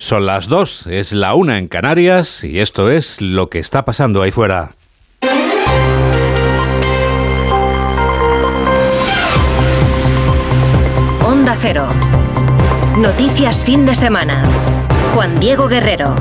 Son las dos, es la una en Canarias y esto es lo que está pasando ahí fuera. Onda Cero. Noticias fin de semana. Juan Diego Guerrero.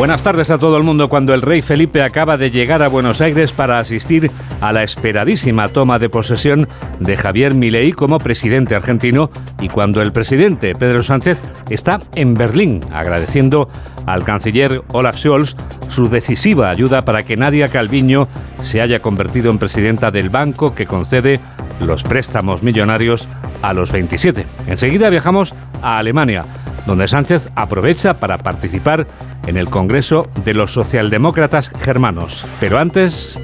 Buenas tardes a todo el mundo. Cuando el rey Felipe acaba de llegar a Buenos Aires para asistir a la esperadísima toma de posesión de Javier Milei como presidente argentino y cuando el presidente Pedro Sánchez está en Berlín agradeciendo al canciller Olaf Scholz su decisiva ayuda para que Nadia Calviño se haya convertido en presidenta del banco que concede los préstamos millonarios a los 27. Enseguida viajamos a Alemania donde Sánchez aprovecha para participar en el Congreso de los Socialdemócratas Germanos. Pero antes...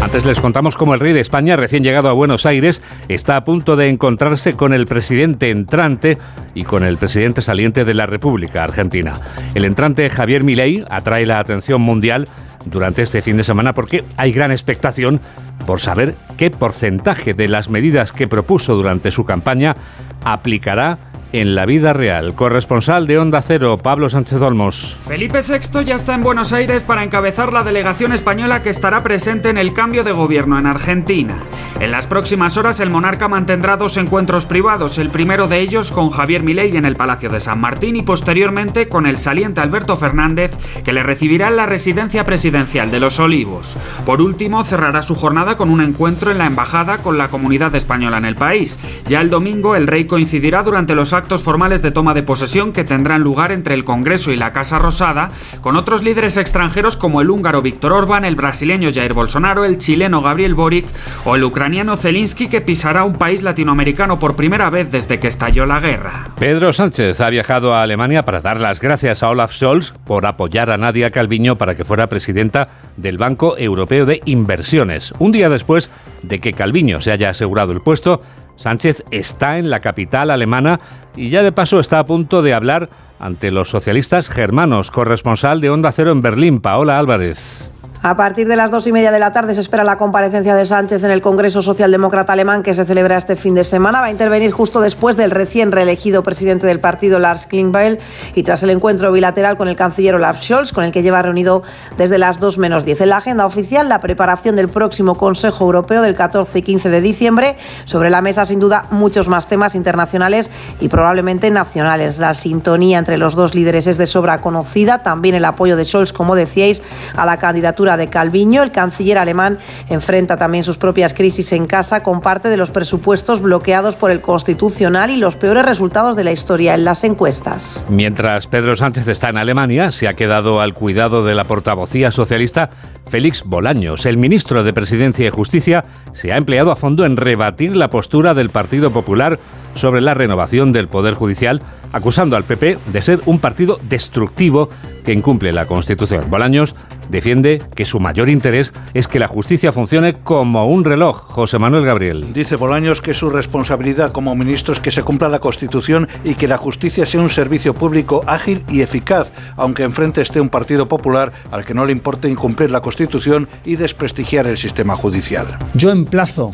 Antes les contamos cómo el rey de España, recién llegado a Buenos Aires, está a punto de encontrarse con el presidente entrante y con el presidente saliente de la República Argentina. El entrante Javier Milei atrae la atención mundial durante este fin de semana porque hay gran expectación por saber qué porcentaje de las medidas que propuso durante su campaña aplicará en la vida real. Corresponsal de Onda Cero, Pablo Sánchez Olmos. Felipe VI ya está en Buenos Aires para encabezar la delegación española que estará presente en el cambio de gobierno en Argentina. En las próximas horas el monarca mantendrá dos encuentros privados, el primero de ellos con Javier Milei en el Palacio de San Martín y posteriormente con el saliente Alberto Fernández que le recibirá en la residencia presidencial de Los Olivos. Por último, cerrará su jornada con un encuentro en la embajada con la comunidad española en el país. Ya el domingo el rey coincidirá durante los actos formales de toma de posesión que tendrán lugar entre el Congreso y la Casa Rosada, con otros líderes extranjeros como el húngaro Víctor Orbán, el brasileño Jair Bolsonaro, el chileno Gabriel Boric o el ucraniano Zelensky que pisará un país latinoamericano por primera vez desde que estalló la guerra. Pedro Sánchez ha viajado a Alemania para dar las gracias a Olaf Scholz por apoyar a Nadia Calviño para que fuera presidenta del Banco Europeo de Inversiones. Un día después de que Calviño se haya asegurado el puesto, Sánchez está en la capital alemana y ya de paso está a punto de hablar ante los socialistas germanos. Corresponsal de Onda Cero en Berlín, Paola Álvarez. A partir de las dos y media de la tarde se espera la comparecencia de Sánchez en el Congreso Socialdemócrata Alemán que se celebra este fin de semana. Va a intervenir justo después del recién reelegido presidente del partido, Lars Klingbeil, y tras el encuentro bilateral con el canciller Olaf Scholz, con el que lleva reunido desde las 2 menos 10. En la agenda oficial, la preparación del próximo Consejo Europeo del 14 y 15 de diciembre. Sobre la mesa, sin duda, muchos más temas internacionales y probablemente nacionales. La sintonía entre los dos líderes es de sobra conocida. También el apoyo de Scholz, como decíais, a la candidatura de Calviño. El canciller alemán enfrenta también sus propias crisis en casa con parte de los presupuestos bloqueados por el Constitucional y los peores resultados de la historia en las encuestas. Mientras Pedro Sánchez está en Alemania, se ha quedado al cuidado de la portavocía socialista Félix Bolaños. El ministro de Presidencia y Justicia se ha empleado a fondo en rebatir la postura del Partido Popular sobre la renovación del Poder Judicial, acusando al PP de ser un partido destructivo que incumple la Constitución. Bolaños defiende que su mayor interés es que la justicia funcione como un reloj. José Manuel Gabriel. Dice Bolaños que su responsabilidad como ministro es que se cumpla la Constitución y que la justicia sea un servicio público ágil y eficaz, aunque enfrente esté un partido popular al que no le importe incumplir la Constitución y desprestigiar el sistema judicial. Yo emplazo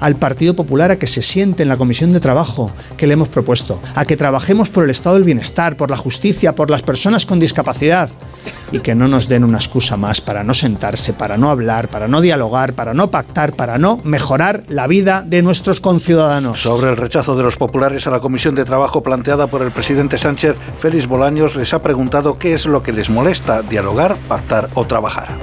al Partido Popular a que se siente en la comisión de trabajo que le hemos propuesto, a que trabajemos por el estado del bienestar, por la justicia, por las personas con discapacidad y que no nos den una excusa más para no sentarse, para no hablar, para no dialogar, para no pactar, para no mejorar la vida de nuestros conciudadanos. Sobre el rechazo de los populares a la comisión de trabajo planteada por el presidente Sánchez, Félix Bolaños les ha preguntado qué es lo que les molesta, dialogar, pactar o trabajar.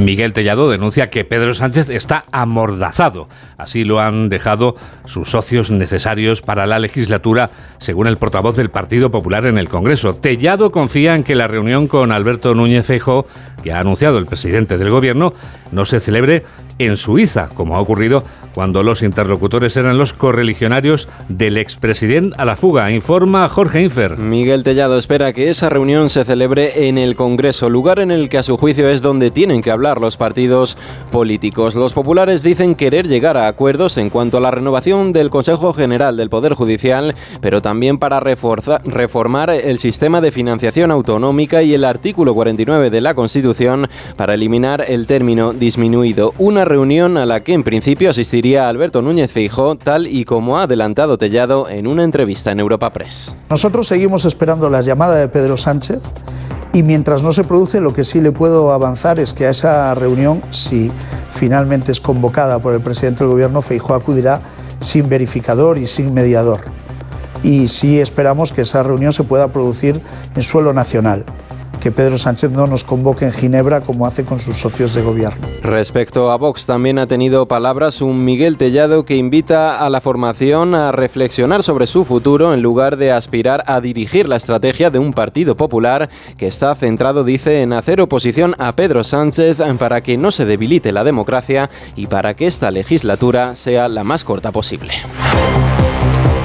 Miguel Tellado denuncia que Pedro Sánchez está amordazado. Así lo han dejado sus socios necesarios para la legislatura, según el portavoz del Partido Popular en el Congreso. Tellado confía en que la reunión con Alberto Núñez Feijóo, que ha anunciado el presidente del Gobierno, no se celebre en Suiza, como ha ocurrido cuando los interlocutores eran los correligionarios del expresidente a la fuga, informa Jorge Infer. Miguel Tellado espera que esa reunión se celebre en el Congreso, lugar en el que a su juicio es donde tienen que hablar los partidos políticos. Los populares dicen querer llegar a acuerdos en cuanto a la renovación del Consejo General del Poder Judicial, pero también para reformar el sistema de financiación autonómica y el artículo 49 de la Constitución para eliminar el término disminuido. Una reunión a la que en principio asistiría Alberto Núñez Feijóo, tal y como ha adelantado Tellado en una entrevista en Europa Press. Nosotros seguimos esperando las llamadas de Pedro Sánchez y mientras no se produce, lo que sí le puedo avanzar es que a esa reunión, si finalmente es convocada por el presidente del gobierno, Feijóo acudirá sin verificador y sin mediador. Y sí esperamos que esa reunión se pueda producir en suelo nacional que Pedro Sánchez no nos convoque en Ginebra como hace con sus socios de gobierno. Respecto a Vox, también ha tenido palabras un Miguel Tellado que invita a la formación a reflexionar sobre su futuro en lugar de aspirar a dirigir la estrategia de un partido popular que está centrado, dice, en hacer oposición a Pedro Sánchez para que no se debilite la democracia y para que esta legislatura sea la más corta posible.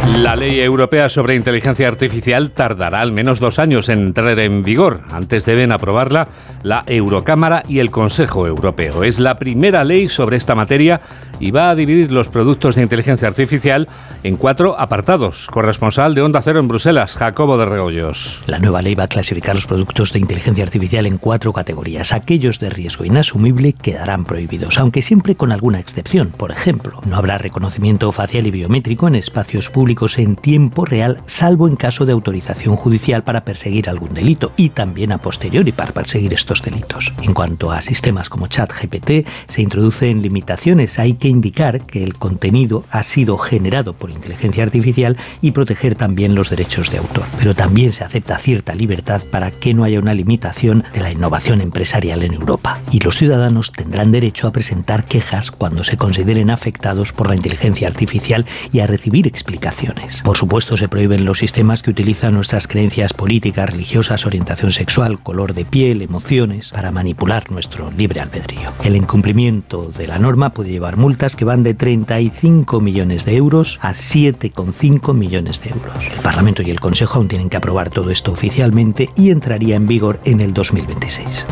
La ley europea sobre inteligencia artificial tardará al menos dos años en entrar en vigor. Antes deben aprobarla la Eurocámara y el Consejo Europeo. Es la primera ley sobre esta materia y va a dividir los productos de inteligencia artificial en cuatro apartados. Corresponsal de Onda Cero en Bruselas, Jacobo de Reollos. La nueva ley va a clasificar los productos de inteligencia artificial en cuatro categorías. Aquellos de riesgo inasumible quedarán prohibidos, aunque siempre con alguna excepción. Por ejemplo, no habrá reconocimiento facial y biométrico en espacios públicos en tiempo real, salvo en caso de autorización judicial para perseguir algún delito y también a posteriori para perseguir estos delitos. En cuanto a sistemas como ChatGPT, se introducen limitaciones. Indicar que el contenido ha sido generado por inteligencia artificial y proteger también los derechos de autor. Pero también se acepta cierta libertad para que no haya una limitación de la innovación empresarial en Europa. Y los ciudadanos tendrán derecho a presentar quejas cuando se consideren afectados por la inteligencia artificial y a recibir explicaciones. Por supuesto, se prohíben los sistemas que utilizan nuestras creencias políticas, religiosas, orientación sexual, color de piel, emociones, para manipular nuestro libre albedrío. El incumplimiento de la norma puede llevar multas que van de 35 millones de euros a 7,5 millones de euros. El Parlamento y el Consejo aún tienen que aprobar todo esto oficialmente y entraría en vigor en el 2026.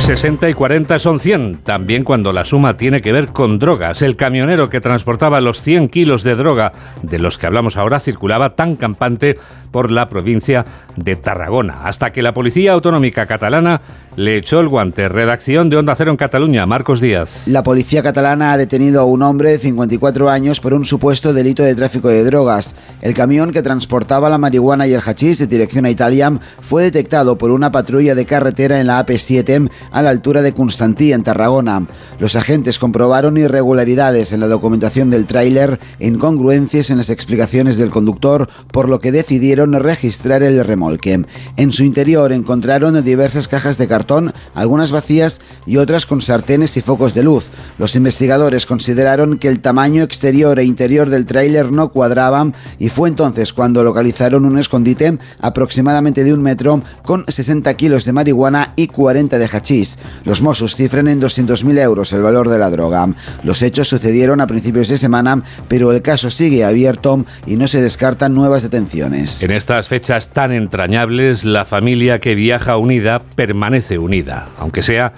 60 y 40 son 100, también cuando la suma tiene que ver con drogas. El camionero que transportaba los 100 kilos de droga de los que hablamos ahora circulaba tan campante por la provincia de Tarragona, hasta que la Policía Autonómica Catalana le echó el guante. Redacción de Onda Cero en Cataluña, Marcos Díaz. La policía catalana ha detenido a un hombre de 54 años por un supuesto delito de tráfico de drogas. El camión que transportaba la marihuana y el hachís de dirección a Italia fue detectado por una patrulla de carretera en la AP7 a la altura de Constantí, en Tarragona. Los agentes comprobaron irregularidades en la documentación del tráiler incongruencias en las explicaciones del conductor, por lo que decidieron registrar el remolque. En su interior encontraron diversas cajas de cartón, algunas vacías y otras con sartenes y focos de luz. Los investigadores consideraron que el tamaño exterior e interior del tráiler no cuadraban y fue entonces cuando localizaron un escondite aproximadamente de un metro con 60 kilos de marihuana y 40 de hachís. Los Mossos cifran en 200.000 euros el valor de la droga. Los hechos sucedieron a principios de semana, pero el caso sigue abierto y no se descartan nuevas detenciones. En estas fechas tan entrañables, la familia que viaja unida permanece unida, aunque sea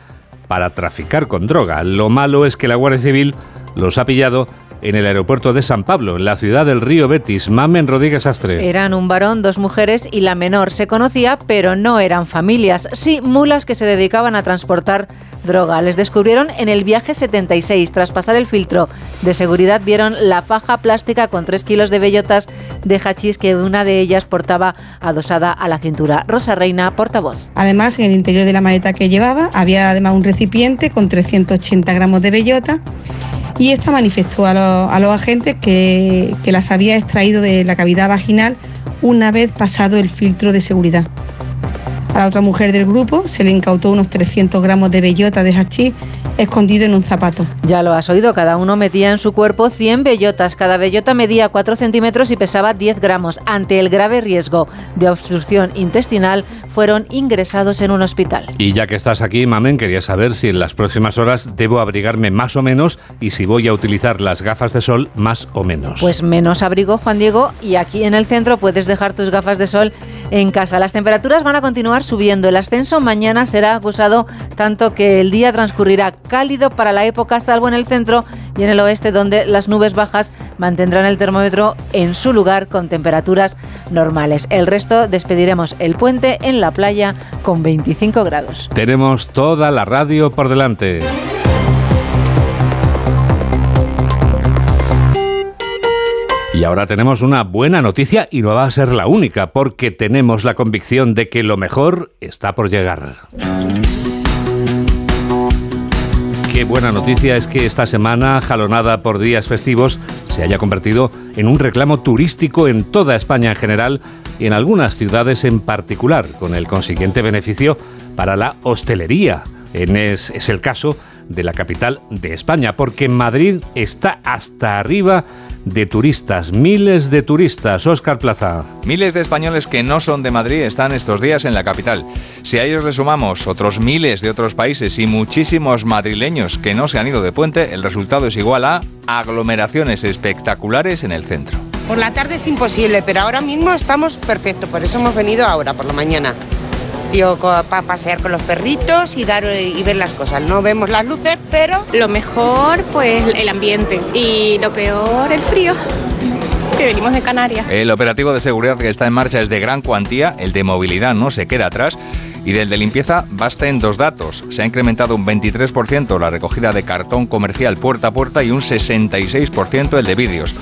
para traficar con droga. Lo malo es que la Guardia Civil los ha pillado en el aeropuerto de San Pablo, en la ciudad del río Betis. Mamen Rodríguez Astre. Eran un varón, dos mujeres y la menor. Se conocía, pero no eran familias. Sí, mulas que se dedicaban a transportar droga. Les descubrieron en el viaje 76. Tras pasar el filtro de seguridad, vieron la faja plástica con 3 kilos de bellotas de hachís que una de ellas portaba adosada a la cintura. Rosa Reina, portavoz. Además, en el interior de la maleta que llevaba había además un recipiente con 380 gramos de bellota y esta manifestó a los, agentes que, que las había extraído de la cavidad vaginal una vez pasado el filtro de seguridad. A la otra mujer del grupo se le incautó unos 300 gramos de bellota de hachís escondido en un zapato. Ya lo has oído, cada uno metía en su cuerpo 100 bellotas. Cada bellota medía 4 centímetros y pesaba 10 gramos. Ante el grave riesgo de obstrucción intestinal, fueron ingresados en un hospital. Y ya que estás aquí, Mamen, quería saber si en las próximas horas debo abrigarme más o menos y si voy a utilizar las gafas de sol más o menos. Pues menos abrigo, Juan Diego, y aquí en el centro puedes dejar tus gafas de sol en casa. Las temperaturas van a continuar subiendo. El ascenso mañana será acusado tanto que el día transcurrirá cálido para la época, salvo en el centro y en el oeste, donde las nubes bajas mantendrán el termómetro en su lugar con temperaturas normales. El resto despediremos el puente en la playa con 25 grados. Tenemos toda la radio por delante. Y ahora tenemos una buena noticia y no va a ser la única, porque tenemos la convicción de que lo mejor está por llegar. Qué buena noticia es que esta semana, jalonada por días festivos, se haya convertido en un reclamo turístico en toda España en general y en algunas ciudades en particular, con el consiguiente beneficio para la hostelería. En es, es el caso de la capital de España, porque Madrid está hasta arriba de turistas, miles de turistas. Oscar Plaza. Miles de españoles que no son de Madrid están estos días en la capital. Si a ellos le sumamos otros miles de otros países y muchísimos madrileños que no se han ido de puente, el resultado es igual a aglomeraciones espectaculares en el centro. Por la tarde es imposible, pero ahora mismo estamos perfectos, por eso hemos venido ahora, por la mañana. Yo para pasear con los perritos y dar y ver las cosas. No vemos las luces, pero lo mejor pues el ambiente y lo peor el frío. Que venimos de Canarias. El operativo de seguridad que está en marcha es de gran cuantía, el de movilidad no se queda atrás y del de limpieza basta en dos datos. Se ha incrementado un 23% la recogida de cartón comercial puerta a puerta y un 66% el de vidrios.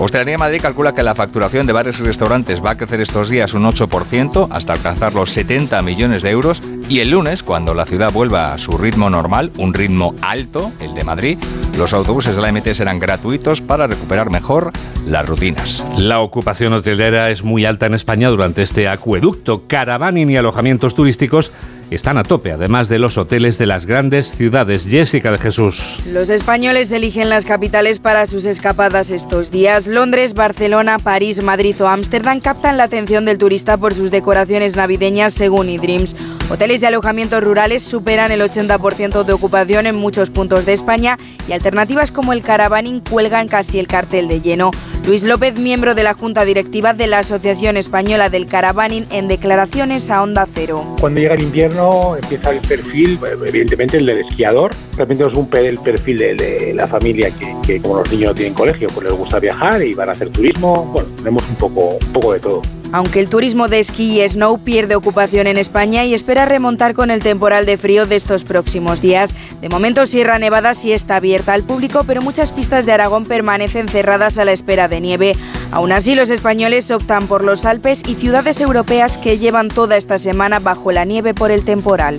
Hostelería Madrid calcula que la facturación de bares y restaurantes va a crecer estos días un 8% hasta alcanzar los 70 millones de euros y el lunes, cuando la ciudad vuelva a su ritmo normal, un ritmo alto, el de Madrid, los autobuses de la MT serán gratuitos para recuperar mejor las rutinas. La ocupación hotelera es muy alta en España durante este acueducto. Caravaning y alojamientos turísticos están a tope, además de los hoteles de las grandes ciudades. Jessica de Jesús. Los españoles eligen las capitales para sus escapadas estos días. Londres, Barcelona, París, Madrid o Ámsterdam captan la atención del turista por sus decoraciones navideñas según eDreams. Hoteles y alojamientos rurales superan el 80% de ocupación en muchos puntos de España y alternativas como el caravaning cuelgan casi el cartel de lleno. Luis López, miembro de la Junta Directiva de la Asociación Española del Caravaning, en declaraciones a Onda Cero. Cuando llega el invierno empieza el perfil, evidentemente el del esquiador, también tenemos un, el perfil de, la familia que, que, como los niños no tienen colegio, pues les gusta viajar y van a hacer turismo, bueno, tenemos un poco, un poco de todo. Aunque el turismo de esquí y snow pierde ocupación en España y espera remontar con el temporal de frío de estos próximos días. De momento Sierra Nevada sí está abierta al público, pero muchas pistas de Aragón permanecen cerradas a la espera de nieve. Aún así, los españoles optan por los Alpes y ciudades europeas que llevan toda esta semana bajo la nieve por el temporal.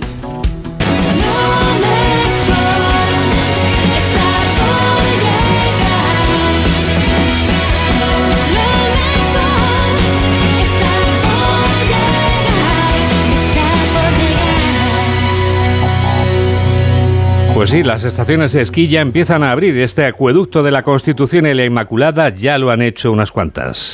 Pues sí, las estaciones de esquí ya empiezan a abrir. Este acueducto de la Constitución y la Inmaculada ya lo han hecho unas cuantas.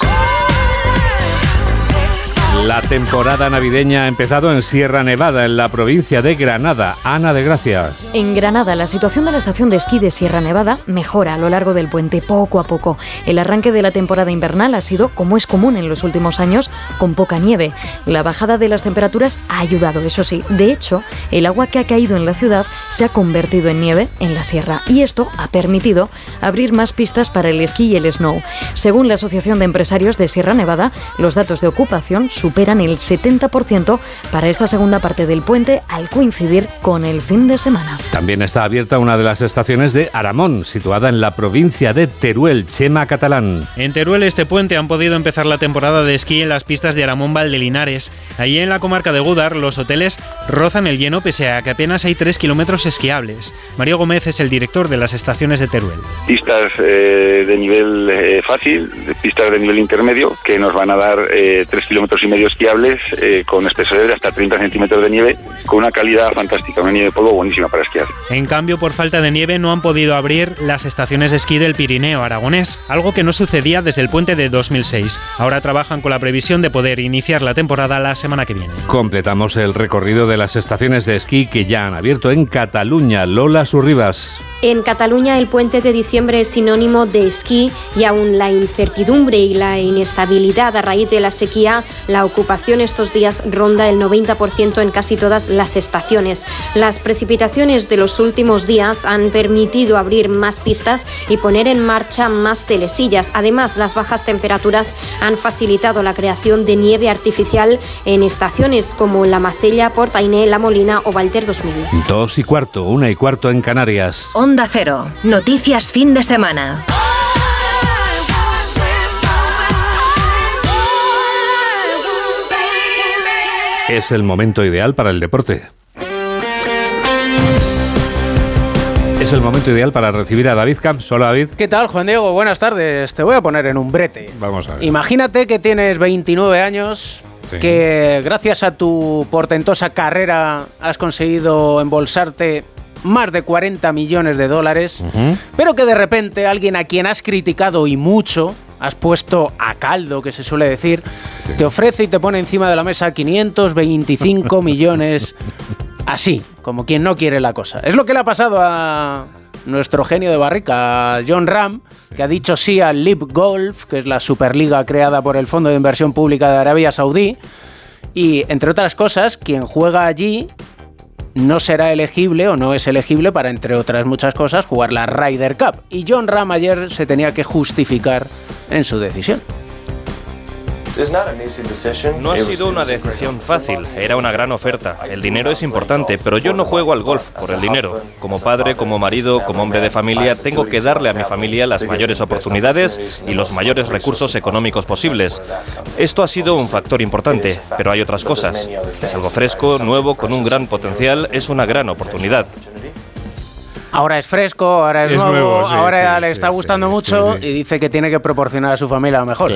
La temporada navideña ha empezado en Sierra Nevada, en la provincia de Granada. Ana de Gracia. En Granada, la situación de la estación de esquí de Sierra Nevada mejora a lo largo del puente poco a poco. El arranque de la temporada invernal ha sido, como es común en los últimos años, con poca nieve. La bajada de las temperaturas ha ayudado, eso sí. De hecho, el agua que ha caído en la ciudad se ha convertido en nieve en la sierra y esto ha permitido abrir más pistas para el esquí y el snow. Según la Asociación de Empresarios de Sierra Nevada, los datos de ocupación superan el 70% para esta segunda parte del puente al coincidir con el fin de semana. También está abierta una de las estaciones de Aramón, situada en la provincia de Teruel, Chema Catalán. En Teruel este puente han podido empezar la temporada de esquí en las pistas de Aramón Valdelinares. Allí en la comarca de Gudar los hoteles rozan el lleno pese a que apenas hay 3 kilómetros esquiables. Mario Gómez es el director de las estaciones de Teruel. Pistas eh, de nivel eh, fácil, pistas de nivel intermedio que nos van a dar eh, 3 kilómetros y medio esquiables eh, con espesores de hasta 30 centímetros de nieve, con una calidad fantástica, una nieve de polvo buenísima para esquiar. En cambio, por falta de nieve no han podido abrir las estaciones de esquí del Pirineo aragonés, algo que no sucedía desde el puente de 2006. Ahora trabajan con la previsión de poder iniciar la temporada la semana que viene. Completamos el recorrido de las estaciones de esquí que ya han abierto en Cataluña. Lola Surribas. En Cataluña el puente de diciembre es sinónimo de esquí y aún la incertidumbre y la inestabilidad a raíz de la sequía, la ocupación estos días ronda el 90% en casi todas las estaciones. Las precipitaciones de los últimos días han permitido abrir más pistas y poner en marcha más telesillas. Además, las bajas temperaturas han facilitado la creación de nieve artificial en estaciones como La Masella, Portainé, La Molina o Valter 2000. Dos y cuarto, una y cuarto en Canarias. Onda Cero. Noticias fin de semana. Es el momento ideal para el deporte. Es el momento ideal para recibir a David Camps. Hola David. ¿Qué tal, Juan Diego? Buenas tardes. Te voy a poner en un brete. Vamos a ver. Imagínate que tienes 29 años, que gracias a tu portentosa carrera has conseguido embolsarte más de 40 millones de dólares, pero que de repente alguien a quien has criticado y mucho, has puesto a caldo, que se suele decir, te ofrece y te pone encima de la mesa 525 millones así, como quien no quiere la cosa. Es lo que le ha pasado a nuestro genio de barrica, John Ram, que ha dicho sí al Lib Golf, que es la superliga creada por el Fondo de Inversión Pública de Arabia Saudí. Y entre otras cosas, quien juega allí no será elegible o no es elegible para, entre otras muchas cosas, jugar la Ryder Cup. Y John Ram ayer se tenía que justificar en su decisión. No ha sido una decisión fácil, era una gran oferta. El dinero es importante, pero yo no juego al golf por el dinero. Como padre, como marido, como hombre de familia, tengo que darle a mi familia las mayores oportunidades y los mayores recursos económicos posibles. Esto ha sido un factor importante, pero hay otras cosas. Es algo fresco, nuevo, con un gran potencial, es una gran oportunidad. Ahora es fresco, ahora es, Es nuevo, nuevo, sí, ahora sí, le está sí, gustando mucho y dice que tiene que proporcionar a su familia lo mejor.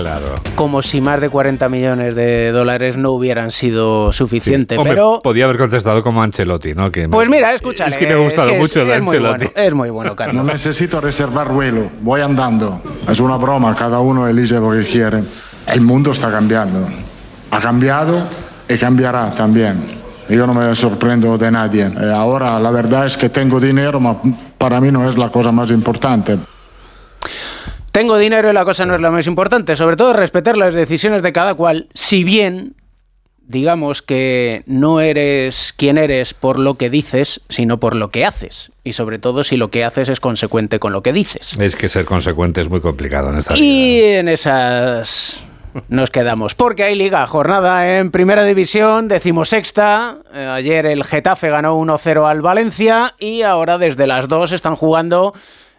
Como si más de 40 millones de dólares no hubieran sido suficiente. Hombre, pero, podía haber contestado como Ancelotti, ¿no? Que me- pues mira, escúchale. Es que me ha gustado es que mucho es, el es muy Ancelotti. bueno, es muy bueno, Carlos. No necesito reservar vuelo, voy andando. Es una broma, cada uno elige lo que quiere. El mundo está cambiando. Ha cambiado y cambiará también. Yo no me sorprendo de nadie. Eh, ahora la verdad es que tengo dinero, pero para mí no es la cosa más importante. Tengo dinero y la cosa no es lo más importante. Sobre todo respetar las decisiones de cada cual, si bien digamos que no eres quien eres por lo que dices, sino por lo que haces. Y sobre todo si lo que haces es consecuente con lo que dices. Es que ser consecuente es muy complicado en esta vida. Y en esas nos quedamos. Porque hay liga, jornada en primera división, decimosexta. Eh, ayer el Getafe ganó 1-0 al Valencia y ahora desde las 2 están jugando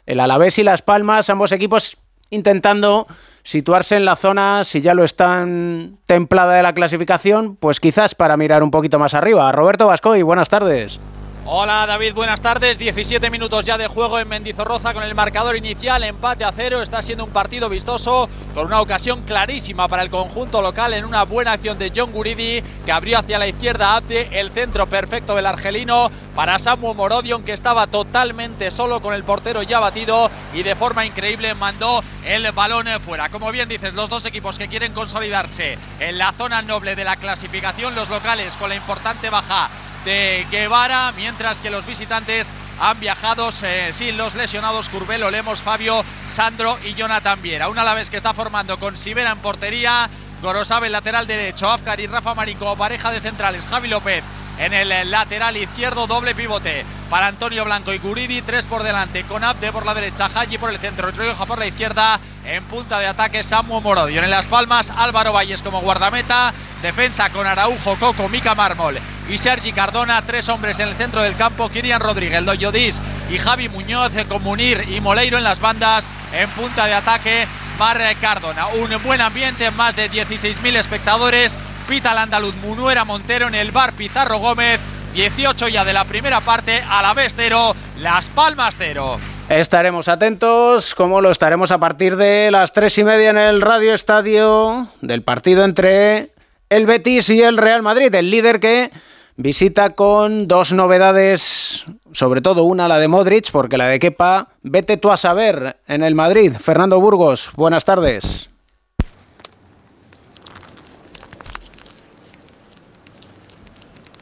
el Alavés y Las Palmas, ambos equipos intentando situarse en la zona, si ya lo están templada de la clasificación, pues quizás para mirar un poquito más arriba. Roberto Vascoy, buenas tardes. Hola David, buenas tardes. 17 minutos ya de juego en Mendizorroza con el marcador inicial, empate a cero. Está siendo un partido vistoso con una ocasión clarísima para el conjunto local en una buena acción de John Guridi que abrió hacia la izquierda Abde, el centro perfecto del argelino para Samu Morodion que estaba totalmente solo con el portero ya batido y de forma increíble mandó el balón fuera. Como bien dices, los dos equipos que quieren consolidarse en la zona noble de la clasificación, los locales con la importante baja de Guevara, mientras que los visitantes han viajado eh, sin los lesionados Curbelo, Lemos, Fabio, Sandro y Jonathan Viera. La vez que está formando con Sibera en portería, Gorosabe lateral derecho, Afkar y Rafa Marín como pareja de centrales, Javi López en el eh, lateral izquierdo, doble pivote para Antonio Blanco y Guridi, tres por delante, con Abde por la derecha, Haji por el centro, Rioja por la izquierda, en punta de ataque Samu Morodion. En Las Palmas, Álvaro Valles como guardameta, defensa con Araujo, Coco, Mica Mármol y Sergi Cardona, tres hombres en el centro del campo, Kirian Rodríguez, Doyodis y Javi Muñoz eh, con Munir y Moleiro en las bandas, en punta de ataque Mar Cardona. Un buen ambiente, más de 16.000 espectadores, pita el andaluz Munuera Montero en el bar Pizarro Gómez, 18 ya de la primera parte, a la vez cero, Las Palmas cero. Estaremos atentos, como lo estaremos a partir de las tres y media en el Radio Estadio del partido entre el Betis y el Real Madrid, el líder que visita con dos novedades, sobre todo una, la de Modric, porque la de Kepa, vete tú a saber en el Madrid. Fernando Burgos, buenas tardes.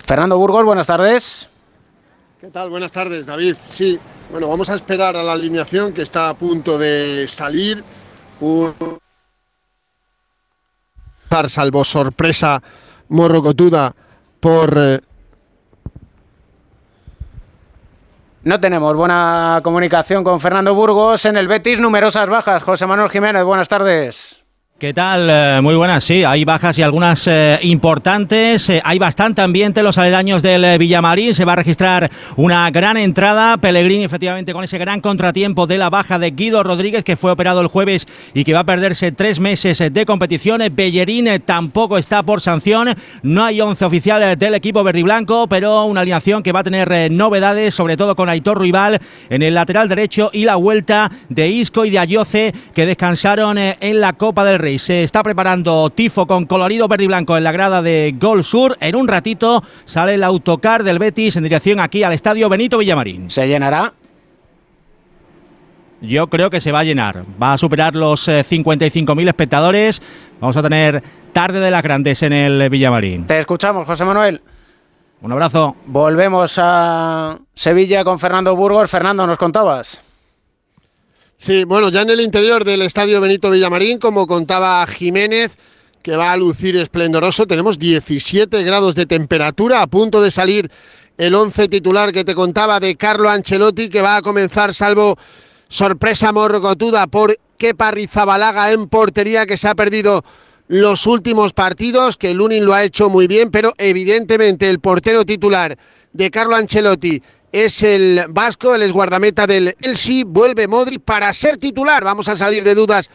Fernando Burgos, buenas tardes. ¿Qué tal? Buenas tardes, David. Sí, bueno, vamos a esperar a la alineación que está a punto de salir. Un... Salvo sorpresa morrocotuda por... eh, No tenemos buena comunicación con Fernando Burgos. En el Betis, numerosas bajas. José Manuel Jiménez, buenas tardes. ¿Qué tal? Eh, muy buenas, sí, hay bajas y algunas eh, importantes. Eh, hay bastante ambiente en los aledaños del Villamarín. Se va a registrar una gran entrada. Pellegrini, efectivamente, con ese gran contratiempo de la baja de Guido Rodríguez, que fue operado el jueves y que va a perderse tres meses de competición. Bellerín tampoco está por sanción. No hay once oficial del equipo verde y blanco, pero una alineación que va a tener novedades, sobre todo con Aitor Rival en el lateral derecho y la vuelta de Isco y de Ayoce, que descansaron en la Copa del Rey. Se está preparando tifo con colorido verde y blanco en la grada de Gol Sur. En un ratito sale el autocar del Betis en dirección aquí al estadio Benito Villamarín. ¿Se llenará? Yo creo que se va a llenar. Va a superar los 55.000 eh, espectadores. Vamos a tener tarde de las grandes en el Villamarín. Te escuchamos, José Manuel. Un abrazo. Volvemos a Sevilla con Fernando Burgos. Fernando, nos contabas. Sí, bueno, ya en el interior del estadio Benito Villamarín, como contaba Jiménez, que va a lucir esplendoroso, tenemos 17 grados de temperatura, a punto de salir el 11 titular que te contaba de Carlo Ancelotti, que va a comenzar, salvo sorpresa morrocotuda por Kepa Rizabalaga en portería, que se ha perdido los últimos partidos, que Lunin lo ha hecho muy bien, pero evidentemente el portero titular de Carlo Ancelotti es el vasco, el guardameta del Elsi, vuelve Modric para ser titular. Vamos a salir de dudas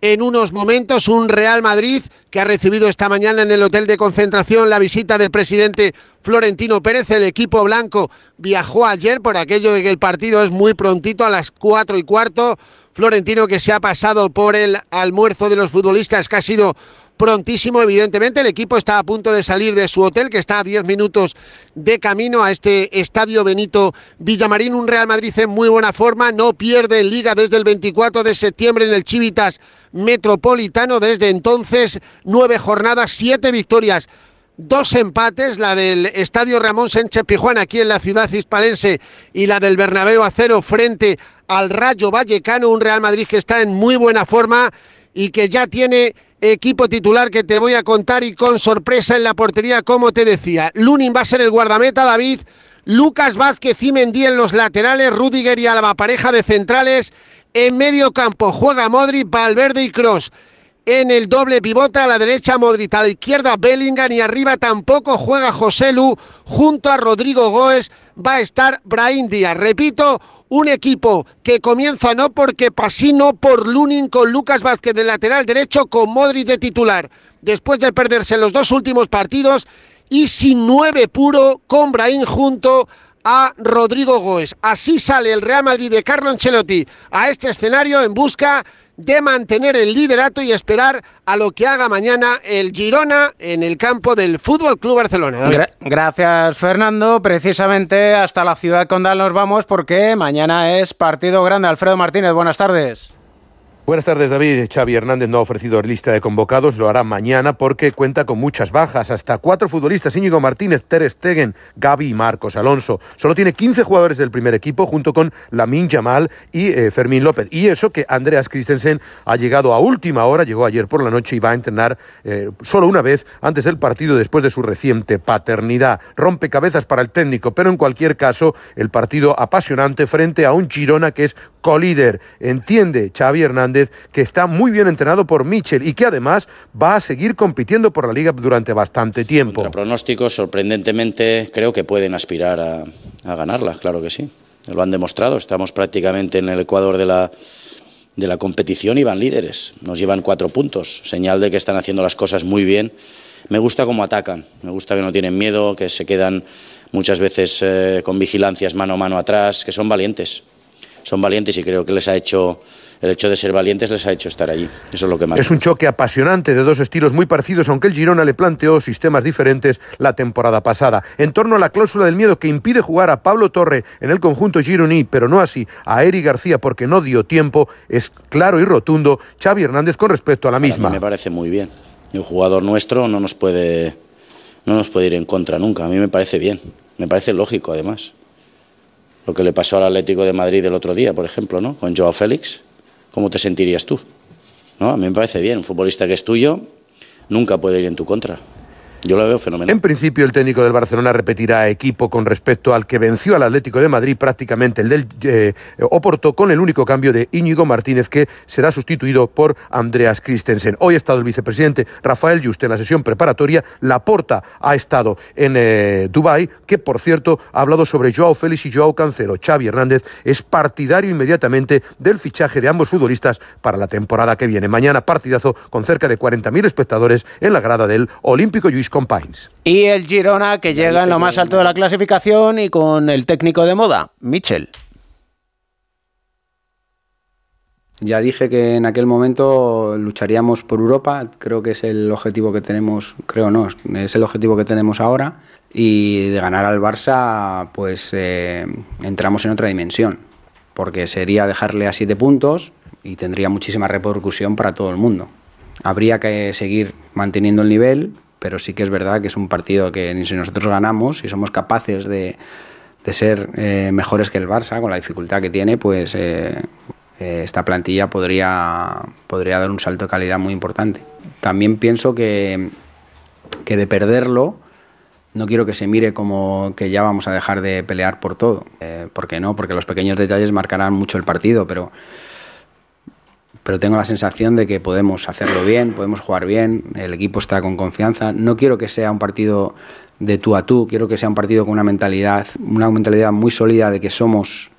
en unos momentos. Un Real Madrid que ha recibido esta mañana en el hotel de concentración la visita del presidente Florentino Pérez. El equipo blanco viajó ayer por aquello de que el partido es muy prontito a las cuatro y cuarto. Florentino que se ha pasado por el almuerzo de los futbolistas que ha sido prontísimo, evidentemente. El equipo está a punto de salir de su hotel, que está a 10 minutos de camino a este estadio Benito Villamarín. Un Real Madrid en muy buena forma, no pierde en liga desde el 24 de septiembre en el Chivitas Metropolitano. Desde entonces, nueve jornadas, siete victorias dos empates, la del Estadio Ramón Sánchez Pijuán aquí en la ciudad hispalense y la del Bernabéu Acero frente al Rayo Vallecano, un Real Madrid que está en muy buena forma y que ya tiene equipo titular que te voy a contar y con sorpresa en la portería, como te decía. Lunin va a ser el guardameta, David. Lucas Vázquez y Mendy en los laterales, Rudiger y Alba, pareja de centrales. En medio campo juega Modric, Valverde y Cross. En el doble pivota a la derecha Modric, a la izquierda Bellingham y arriba tampoco juega José Lu. Junto a Rodrigo Goes va a estar Brahim Díaz. Repito, un equipo que comienza no porque Pasino, por Lunin con Lucas Vázquez de lateral derecho, con Modric de titular, después de perderse los dos últimos partidos, y sin nueve puro, con Brahim junto a Rodrigo Goes. Así sale el Real Madrid de Carlo Ancelotti a este escenario en busca de mantener el liderato y esperar a lo que haga mañana el Girona en el campo del Fútbol Club Barcelona. gracias, Fernando. Precisamente hasta la ciudad condal nos vamos porque mañana es partido grande. Alfredo Martínez, buenas tardes. Buenas tardes, David. Xavi Hernández no ha ofrecido lista de convocados, lo hará mañana porque cuenta con muchas bajas. Hasta cuatro futbolistas, Íñigo Martínez, Ter Stegen, Gaby y Marcos Alonso. Solo tiene 15 jugadores del primer equipo junto con Lamin Yamal y eh, Fermín López. Y eso que Andreas Christensen ha llegado a última hora, llegó ayer por la noche y va a entrenar eh, solo una vez antes del partido después de su reciente paternidad. Rompe cabezas para el técnico, pero en cualquier caso, el partido apasionante frente a un Girona que es colíder. Entiende Xavi Hernández que está muy bien entrenado por Michel y que además va a seguir compitiendo por la liga durante bastante tiempo. Contra pronósticos, sorprendentemente, creo que pueden aspirar a, ganarla, claro que sí. Lo han demostrado, estamos prácticamente en el Ecuador de la, de la competición y van líderes. Nos llevan cuatro puntos, señal de que están haciendo las cosas muy bien. Me gusta cómo atacan, me gusta que no tienen miedo, que se quedan muchas veces eh, con vigilancias mano a mano atrás, que son valientes son valientes y creo que les ha hecho el hecho de ser valientes les ha hecho estar allí. Eso es lo que más. Es un choque apasionante de dos estilos muy parecidos, aunque el Girona le planteó sistemas diferentes la temporada pasada. En torno a la cláusula del miedo que impide jugar a Pablo Torre en el conjunto gironí, pero no así a Eri García porque no dio tiempo, es claro y rotundo Xavi Hernández con respecto a la misma. me parece muy bien. Un jugador nuestro no nos puede no nos puede ir en contra nunca. A mí me parece bien. Me parece lógico además lo que le pasó al Atlético de Madrid el otro día, por ejemplo, ¿no? Con Joao Félix, ¿cómo te sentirías tú? ¿No? A mí me parece bien, un futbolista que es tuyo nunca puede ir en tu contra. Yo lo veo fenomenal. En principio, el técnico del Barcelona repetirá equipo con respecto al que venció al Atlético de Madrid, prácticamente el del eh, Oporto, con el único cambio de Íñigo Martínez, que será sustituido por Andreas Christensen. Hoy ha estado el vicepresidente Rafael Just en la sesión preparatoria. Laporta ha estado en eh, Dubái, que por cierto ha hablado sobre Joao Félix y Joao Cancelo. Xavi Hernández es partidario inmediatamente del fichaje de ambos futbolistas para la temporada que viene. Mañana partidazo con cerca de 40.000 espectadores en la grada del Olímpico Y el Girona que llega en lo más alto de la clasificación y con el técnico de moda, Michel. Ya dije que en aquel momento lucharíamos por Europa, creo que es el objetivo que tenemos, creo no, es el objetivo que tenemos ahora y de ganar al Barça pues eh, entramos en otra dimensión, porque sería dejarle a siete puntos y tendría muchísima repercusión para todo el mundo. Habría que seguir manteniendo el nivel, pero sí que es verdad que es un partido que si nosotros ganamos y somos capaces de, de ser eh, mejores que el Barça, con la dificultad que tiene, pues eh, eh, esta plantilla podría, podría dar un salto de calidad muy importante. También pienso que, que de perderlo, no quiero que se mire como que ya vamos a dejar de pelear por todo. Eh, ¿Por qué no? Porque los pequeños detalles marcarán mucho el partido, pero, pero tengo la sensación de que podemos hacerlo bien, podemos jugar bien, el equipo está con confianza. No quiero que sea un partido de tú a tú, quiero que sea un partido con una mentalidad, una mentalidad muy sólida de que somos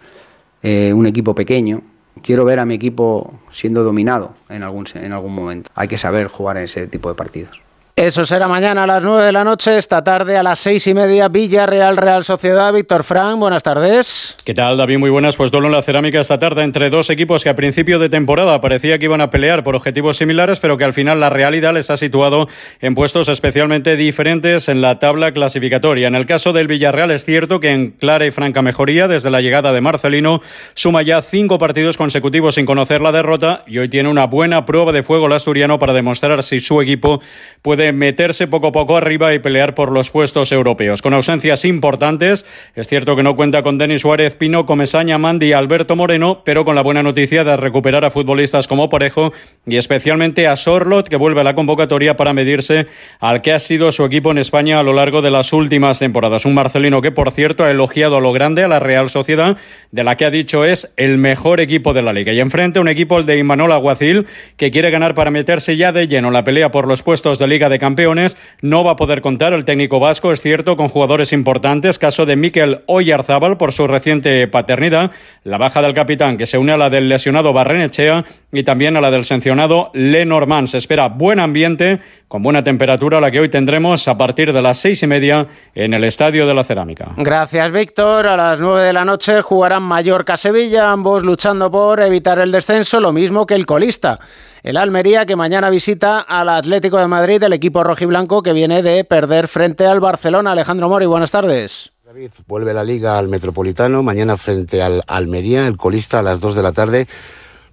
eh, un equipo pequeño. Quiero ver a mi equipo siendo dominado en algún, en algún momento. Hay que saber jugar en ese tipo de partidos. Eso será mañana a las 9 de la noche, esta tarde a las seis y media, Villarreal Real Sociedad. Víctor Frank, buenas tardes. ¿Qué tal, David? Muy buenas. Pues duelo en la cerámica esta tarde entre dos equipos que a principio de temporada parecía que iban a pelear por objetivos similares, pero que al final la realidad les ha situado en puestos especialmente diferentes en la tabla clasificatoria. En el caso del Villarreal es cierto que en clara y franca mejoría desde la llegada de Marcelino suma ya cinco partidos consecutivos sin conocer la derrota y hoy tiene una buena prueba de fuego el asturiano para demostrar si su equipo puede meterse poco a poco arriba y pelear por los puestos europeos. Con ausencias importantes, es cierto que no cuenta con Denis Suárez, Pino, Comesaña, Mandi y Alberto Moreno, pero con la buena noticia de recuperar a futbolistas como Parejo y especialmente a Sorlot, que vuelve a la convocatoria para medirse al que ha sido su equipo en España a lo largo de las últimas temporadas. Un Marcelino que, por cierto, ha elogiado a lo grande a la Real Sociedad, de la que ha dicho es el mejor equipo de la liga. Y enfrente un equipo, el de Imanol Aguacil, que quiere ganar para meterse ya de lleno en la pelea por los puestos de Liga de Campeones. No va a poder contar el técnico vasco, es cierto, con jugadores importantes. Caso de Mikel Oyarzábal por su reciente paternidad. La baja del capitán, que se une a la del lesionado Barrenechea y también a la del sancionado Lenormand. Se espera buen ambiente, con buena temperatura, la que hoy tendremos a partir de las seis y media en el Estadio de la Cerámica. Gracias, Víctor. A las 9 de la noche jugarán Mallorca-Sevilla, ambos luchando por evitar el descenso, lo mismo que el colista. El Almería que mañana visita al Atlético de Madrid, el equipo rojiblanco que viene de perder frente al Barcelona. Alejandro Mori, buenas tardes. David, vuelve la liga al Metropolitano, mañana frente al Almería, el colista a las 2 de la tarde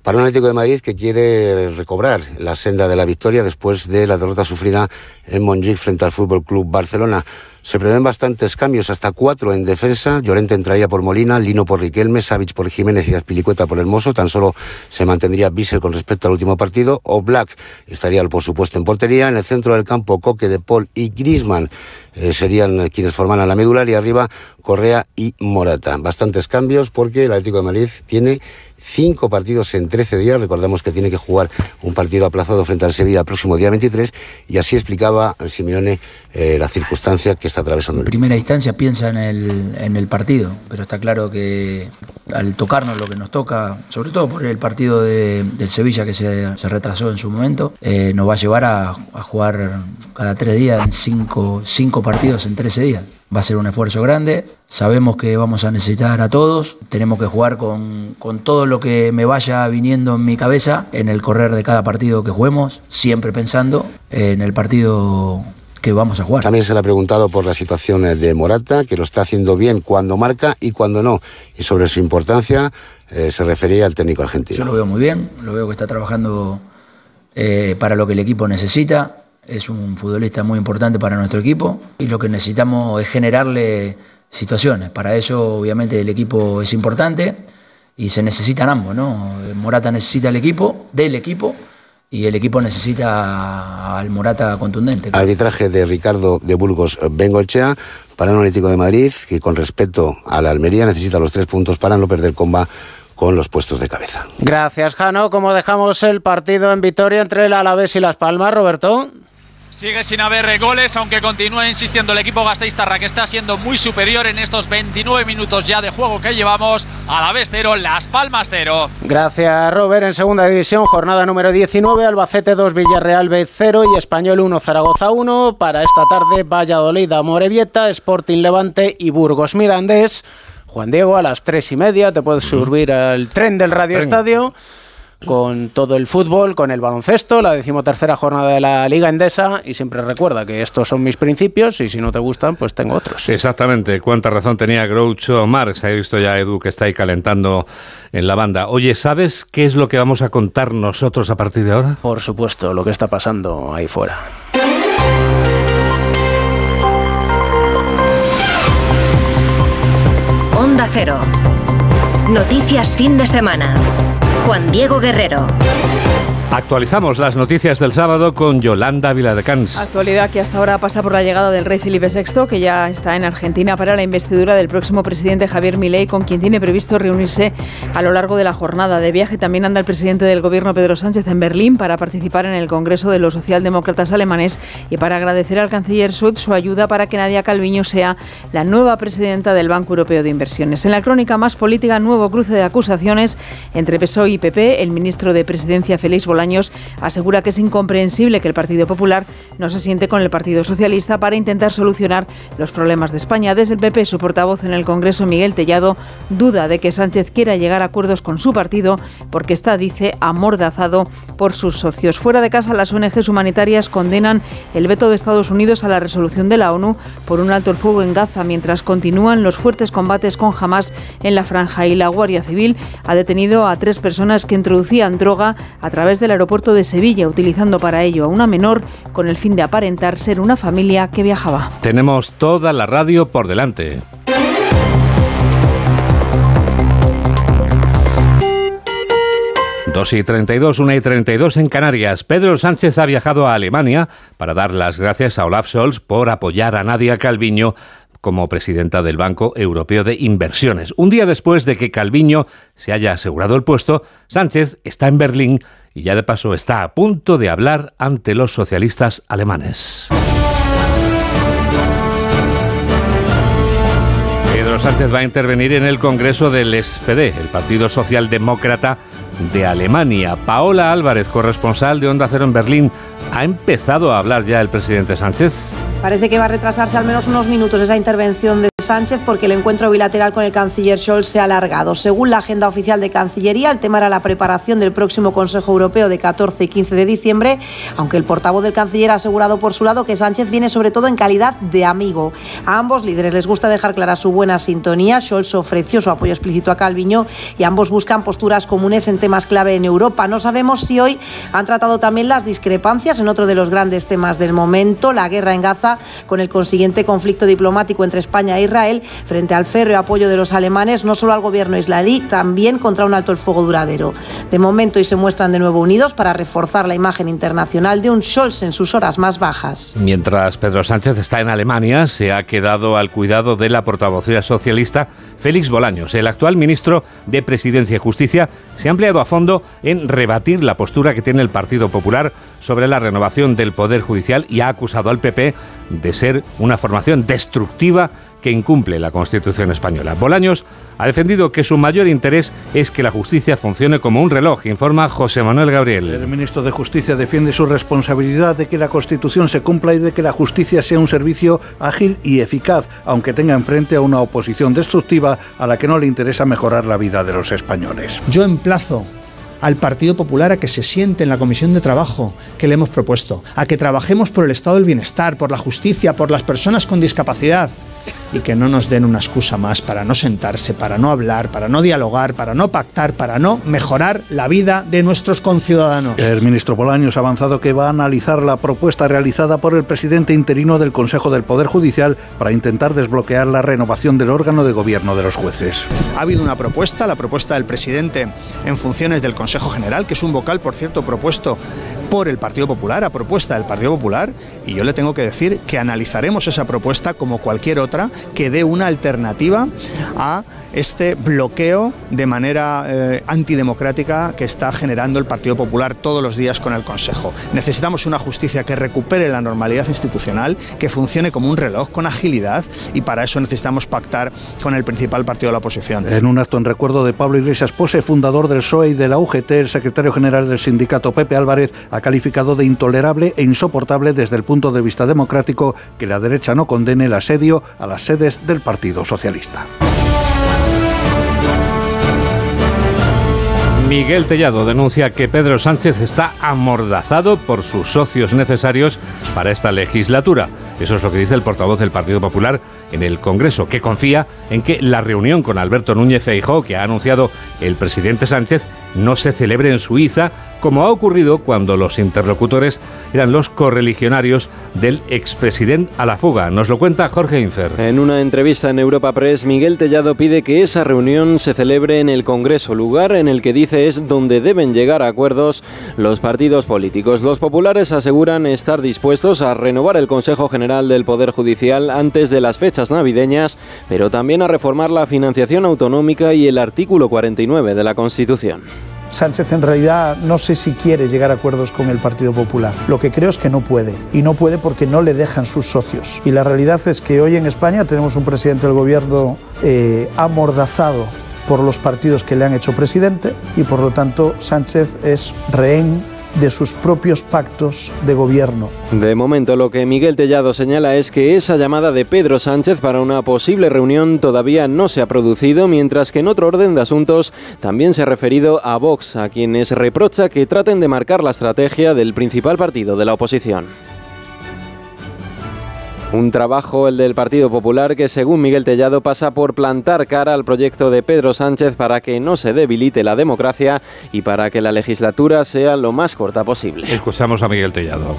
para un Atlético de Madrid que quiere recobrar la senda de la victoria después de la derrota sufrida en Montjuic frente al Fútbol Club Barcelona. Se prevén bastantes cambios, hasta cuatro en defensa. Llorente entraría por Molina, Lino por Riquelme, Savic por Jiménez y Azpilicueta por Hermoso. Tan solo se mantendría Bissell con respecto al último partido. O Black estaría, por supuesto, en portería. En el centro del campo, Coque de Paul y Grisman eh, serían quienes forman a la medular. Y arriba, Correa y Morata. Bastantes cambios porque el Atlético de Madrid tiene cinco partidos en 13 días. Recordemos que tiene que jugar un partido aplazado frente al Sevilla el próximo día 23 y así explicaba Simeone eh, la circunstancia que está atravesando. En primera instancia piensa en el, en el partido, pero está claro que al tocarnos lo que nos toca, sobre todo por el partido de, del Sevilla que se, se, retrasó en su momento, eh, nos va a llevar a, a, jugar cada tres días en cinco, cinco partidos en 13 días. Va a ser un esfuerzo grande, sabemos que vamos a necesitar a todos, tenemos que jugar con, con todo lo que me vaya viniendo en mi cabeza en el correr de cada partido que juguemos, siempre pensando en el partido que vamos a jugar. También se le ha preguntado por la situación de Morata, que lo está haciendo bien cuando marca y cuando no. Y sobre su importancia eh, se refería al técnico argentino. Yo lo veo muy bien, lo veo que está trabajando eh, para lo que el equipo necesita. Es un futbolista muy importante para nuestro equipo y lo que necesitamos es generarle situaciones. Para eso, obviamente, el equipo es importante y se necesitan ambos, ¿no? Morata necesita el equipo, del equipo y el equipo necesita al Morata contundente. Arbitraje de Ricardo de Burgos Bengochea para un Atlético de Madrid que con respecto a la Almería necesita los tres puntos para no perder comba con los puestos de cabeza. Gracias, Jano. ¿Cómo dejamos el partido en Vitoria entre el Alavés y Las Palmas, Roberto? Sigue sin haber goles, aunque continúa insistiendo el equipo gasteiztarra que está siendo muy superior en estos 29 minutos ya de juego que llevamos. A la vez cero, Las Palmas cero. Gracias, Robert. En segunda división, jornada número 19, Albacete 2, Villarreal B 0 y Español 1, Zaragoza 1. Para esta tarde, Valladolid, Morevieta, Sporting Levante y Burgos Mirandés. Juan Diego, a las tres y media te puedes subir al tren del Radio Estadio con todo el fútbol, con el baloncesto, la decimotercera jornada de la Liga Endesa y siempre recuerda que estos son mis principios y si no te gustan, pues tengo otros. Exactamente, cuánta razón tenía Groucho Marx. He visto ya Edu que está ahí calentando en la banda. Oye, ¿sabes qué es lo que vamos a contar nosotros a partir de ahora? Por supuesto, lo que está pasando ahí fuera. Onda Cero. Noticias fin de semana. Juan Diego Guerrero. Actualizamos las noticias del sábado con Yolanda Viladecans. Actualidad que hasta ahora pasa por la llegada del rey Felipe VI, que ya está en Argentina para la investidura del próximo presidente Javier Milei, con quien tiene previsto reunirse a lo largo de la jornada de viaje. También anda el presidente del gobierno Pedro Sánchez en Berlín para participar en el Congreso de los Socialdemócratas Alemanes y para agradecer al canciller Schulz su ayuda para que Nadia Calviño sea la nueva presidenta del Banco Europeo de Inversiones. En la crónica más política, nuevo cruce de acusaciones entre PSOE y PP. El ministro de Presidencia Félix Bolaños asegura que es incomprensible que el Partido Popular no se siente con el Partido Socialista para intentar solucionar los problemas de España. Desde el PP, su portavoz en el Congreso, Miguel Tellado, duda de que Sánchez quiera llegar a acuerdos con su partido porque está, dice, amordazado por sus socios. Fuera de casa, las ONGs humanitarias condenan el veto de Estados Unidos a la resolución de la ONU por un alto el fuego en Gaza mientras continúan los fuertes combates con Hamas en la franja y la Guardia Civil ha detenido a tres personas que introducían droga a través del aeropuerto de Sevilla, utilizando para ello a una menor con el fin de aparentar ser una familia que viajaba. Tenemos toda la radio por delante. Dos y 32, 1 y 32 en Canarias. Pedro Sánchez ha viajado a Alemania para dar las gracias a Olaf Scholz por apoyar a Nadia Calviño como presidenta del Banco Europeo de Inversiones. Un día después de que Calviño se haya asegurado el puesto, Sánchez está en Berlín y ya de paso está a punto de hablar ante los socialistas alemanes. Pedro Sánchez va a intervenir en el Congreso del SPD, el Partido Socialdemócrata de Alemania. Paola Álvarez, corresponsal de Onda Cero en Berlín, ¿ha empezado a hablar ya el presidente Sánchez? Parece que va a retrasarse al menos unos minutos esa intervención de Sánchez porque el encuentro bilateral con el canciller Scholz se ha alargado. Según la agenda oficial de Cancillería, el tema era la preparación del próximo Consejo Europeo de 14 y 15 de diciembre, aunque el portavoz del canciller ha asegurado por su lado que Sánchez viene sobre todo en calidad de amigo. A ambos líderes les gusta dejar clara su buena sintonía. Scholz ofreció su apoyo explícito a Calviño y ambos buscan posturas comunes en temas clave en Europa. No sabemos si hoy han tratado también las discrepancias en otro de los grandes temas del momento, la guerra en Gaza con el consiguiente conflicto diplomático entre España e Israel frente al férreo apoyo de los alemanes no solo al gobierno israelí, también contra un alto el fuego duradero. De momento hoy se muestran de nuevo unidos para reforzar la imagen internacional de un Scholz en sus horas más bajas. Mientras Pedro Sánchez está en Alemania, se ha quedado al cuidado de la portavocía socialista Félix Bolaños. El actual ministro de Presidencia y Justicia se ha empleado a fondo en rebatir la postura que tiene el Partido Popular sobre la renovación del Poder Judicial y ha acusado al PP de ser una formación destructiva que incumple la Constitución española. Bolaños ha defendido que su mayor interés es que la justicia funcione como un reloj, informa José Manuel Gabriel. El ministro de Justicia defiende su responsabilidad de que la Constitución se cumpla y de que la justicia sea un servicio ágil y eficaz, aunque tenga enfrente a una oposición destructiva a la que no le interesa mejorar la vida de los españoles. Yo emplazo al Partido Popular a que se siente en la comisión de trabajo que le hemos propuesto, a que trabajemos por el estado del bienestar, por la justicia, por las personas con discapacidad y que no nos den una excusa más para no sentarse, para no hablar, para no dialogar, para no pactar, para no mejorar la vida de nuestros conciudadanos. El ministro Bolaños ha avanzado que va a analizar la propuesta realizada por el presidente interino del Consejo del Poder Judicial para intentar desbloquear la renovación del órgano de gobierno de los jueces. Ha habido una propuesta, la propuesta del presidente en funciones del Consejo General, que es un vocal, por cierto, propuesto por el Partido Popular, a propuesta del Partido Popular, y yo le tengo que decir que analizaremos esa propuesta como cualquier otra que dé una alternativa a este bloqueo de manera eh, antidemocrática que está generando el Partido Popular todos los días con el Consejo. Necesitamos una justicia que recupere la normalidad institucional, que funcione como un reloj con agilidad y para eso necesitamos pactar con el principal partido de la oposición. En un acto en recuerdo de Pablo Iglesias Pose, fundador del PSOE y de la UGT, el secretario general del sindicato Pepe Álvarez ha calificado de intolerable e insoportable desde el punto de vista democrático que la derecha no condene el asedio a las sedes del Partido Socialista. Miguel Tellado denuncia que Pedro Sánchez está amordazado por sus socios necesarios para esta legislatura. Eso es lo que dice el portavoz del Partido Popular en el Congreso, que confía en que la reunión con Alberto Núñez Feijóo, que ha anunciado el presidente Sánchez, no se celebre en Suiza, como ha ocurrido cuando los interlocutores eran los correligionarios del expresidente a la fuga. Nos lo cuenta Jorge Infer. En una entrevista en Europa Press, Miguel Tellado pide que esa reunión se celebre en el Congreso, lugar en el que dice es donde deben llegar a acuerdos los partidos políticos. Los populares aseguran estar dispuestos a renovar el Consejo General del Poder Judicial antes de las fechas navideñas, pero también a reformar la financiación autonómica y el artículo 49 de la Constitución. Sánchez en realidad no sé si quiere llegar a acuerdos con el Partido Popular. Lo que creo es que no puede. Y no puede porque no le dejan sus socios. Y la realidad es que hoy en España tenemos un presidente del gobierno eh, amordazado por los partidos que le han hecho presidente y por lo tanto Sánchez es rehén de sus propios pactos de gobierno. De momento, lo que Miguel Tellado señala es que esa llamada de Pedro Sánchez para una posible reunión todavía no se ha producido, mientras que en otro orden de asuntos también se ha referido a Vox, a quienes reprocha que traten de marcar la estrategia del principal partido de la oposición. Un trabajo, el del Partido Popular, que según Miguel Tellado pasa por plantar cara al proyecto de Pedro Sánchez para que no se debilite la democracia y para que la legislatura sea lo más corta posible. Escuchamos a Miguel Tellado.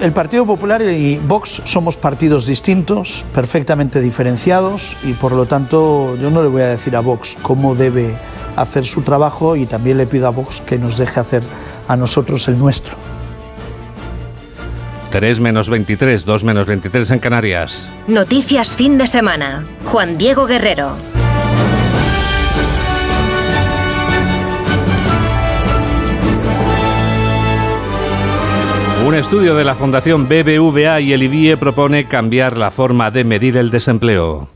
El Partido Popular y Vox somos partidos distintos, perfectamente diferenciados y por lo tanto yo no le voy a decir a Vox cómo debe hacer su trabajo y también le pido a Vox que nos deje hacer a nosotros el nuestro. 3 menos 23, 2 menos 23 en Canarias. Noticias fin de semana. Juan Diego Guerrero. Un estudio de la Fundación BBVA y el IBIE propone cambiar la forma de medir el desempleo.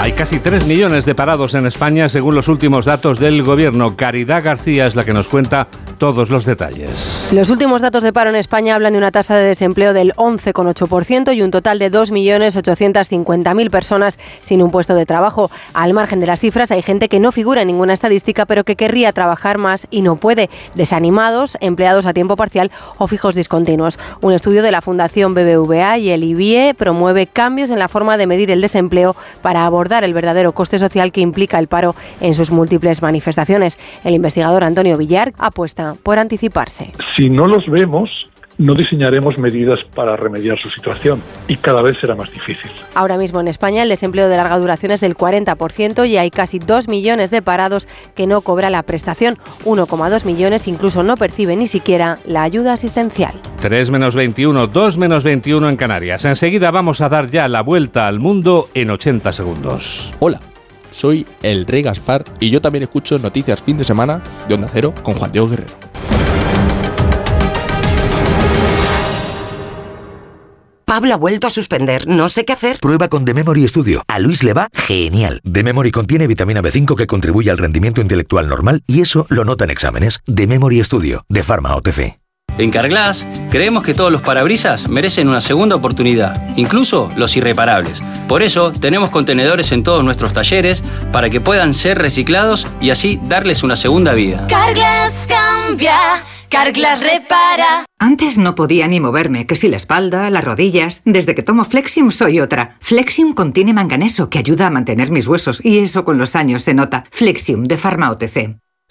Hay casi 3 millones de parados en España según los últimos datos del gobierno. Caridad García es la que nos cuenta todos los detalles. Los últimos datos de paro en España hablan de una tasa de desempleo del 11,8% y un total de 2.850.000 personas sin un puesto de trabajo. Al margen de las cifras hay gente que no figura en ninguna estadística pero que querría trabajar más y no puede. Desanimados, empleados a tiempo parcial o fijos discontinuos. Un estudio de la Fundación BBVA y el IBIE promueve cambios en la forma de medir el desempleo para abordar el verdadero coste social que implica el paro en sus múltiples manifestaciones. El investigador Antonio Villar apuesta por anticiparse. Si no los vemos, no diseñaremos medidas para remediar su situación y cada vez será más difícil. Ahora mismo en España el desempleo de larga duración es del 40% y hay casi 2 millones de parados que no cobra la prestación. 1,2 millones incluso no perciben ni siquiera la ayuda asistencial. 3 menos 21, 2 menos 21 en Canarias. Enseguida vamos a dar ya la vuelta al mundo en 80 segundos. Hola. Soy el Rey Gaspar y yo también escucho Noticias Fin de Semana de Onda Cero con Juan Diego Guerrero. Pablo ha vuelto a suspender. No sé qué hacer. Prueba con The Memory Studio. A Luis le va genial. The Memory contiene vitamina B5 que contribuye al rendimiento intelectual normal y eso lo nota en exámenes. The Memory Studio, de Pharma OTC. En Carglass creemos que todos los parabrisas merecen una segunda oportunidad, incluso los irreparables. Por eso tenemos contenedores en todos nuestros talleres para que puedan ser reciclados y así darles una segunda vida. Carglass cambia, Carglass repara. Antes no podía ni moverme, que si la espalda, las rodillas. Desde que tomo Flexium soy otra. Flexium contiene manganeso que ayuda a mantener mis huesos y eso con los años se nota. Flexium de Pharma OTC.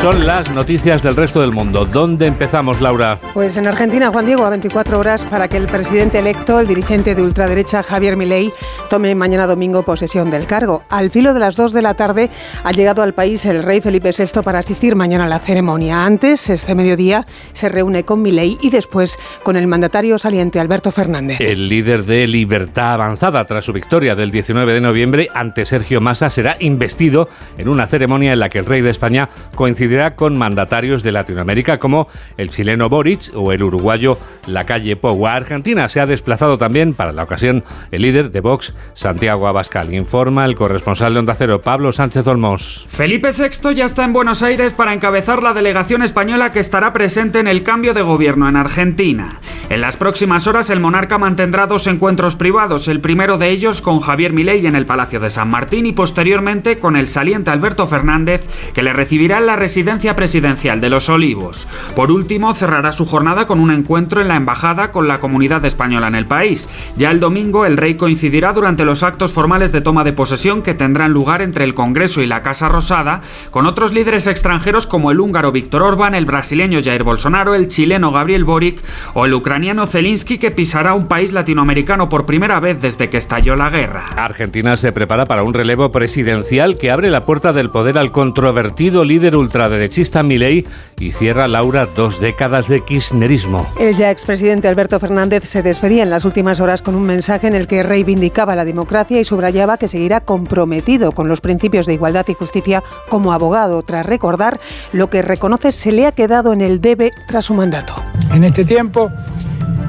Son las noticias del resto del mundo. ¿Dónde empezamos, Laura? Pues en Argentina, Juan Diego, a 24 horas para que el presidente electo, el dirigente de ultraderecha Javier Milei, tome mañana domingo posesión del cargo. Al filo de las 2 de la tarde ha llegado al país el rey Felipe VI para asistir mañana a la ceremonia. Antes, este mediodía, se reúne con Milei y después con el mandatario saliente Alberto Fernández. El líder de Libertad Avanzada, tras su victoria del 19 de noviembre ante Sergio Massa, será investido en una ceremonia en la que el rey de España coincidirá con mandatarios de Latinoamérica como el chileno Boric o el uruguayo Lacalle Pou. A Argentina se ha desplazado también para la ocasión el líder de Vox, Santiago Abascal. Informa el corresponsal de Onda Cero, Pablo Sánchez Olmos. Felipe VI ya está en Buenos Aires para encabezar la delegación española que estará presente en el cambio de gobierno en Argentina. En las próximas horas el monarca mantendrá dos encuentros privados, el primero de ellos con Javier Milei en el Palacio de San Martín y posteriormente con el saliente Alberto Fernández que le recibirá en la residencia presidencial de Los Olivos. Por último, cerrará su jornada con un encuentro en la embajada con la comunidad española en el país. Ya el domingo, el rey coincidirá durante los actos formales de toma de posesión que tendrán lugar entre el Congreso y la Casa Rosada, con otros líderes extranjeros como el húngaro Víctor Orbán, el brasileño Jair Bolsonaro, el chileno Gabriel Boric o el ucraniano Zelensky que pisará un país latinoamericano por primera vez desde que estalló la guerra. Argentina se prepara para un relevo presidencial que abre la puerta del poder al controvertido líder ultra derechista Milei y cierra Laura dos décadas de kirchnerismo. El ya expresidente Alberto Fernández se despedía en las últimas horas con un mensaje en el que reivindicaba la democracia y subrayaba que seguirá comprometido con los principios de igualdad y justicia como abogado, tras recordar lo que reconoce se le ha quedado en el debe tras su mandato. En este tiempo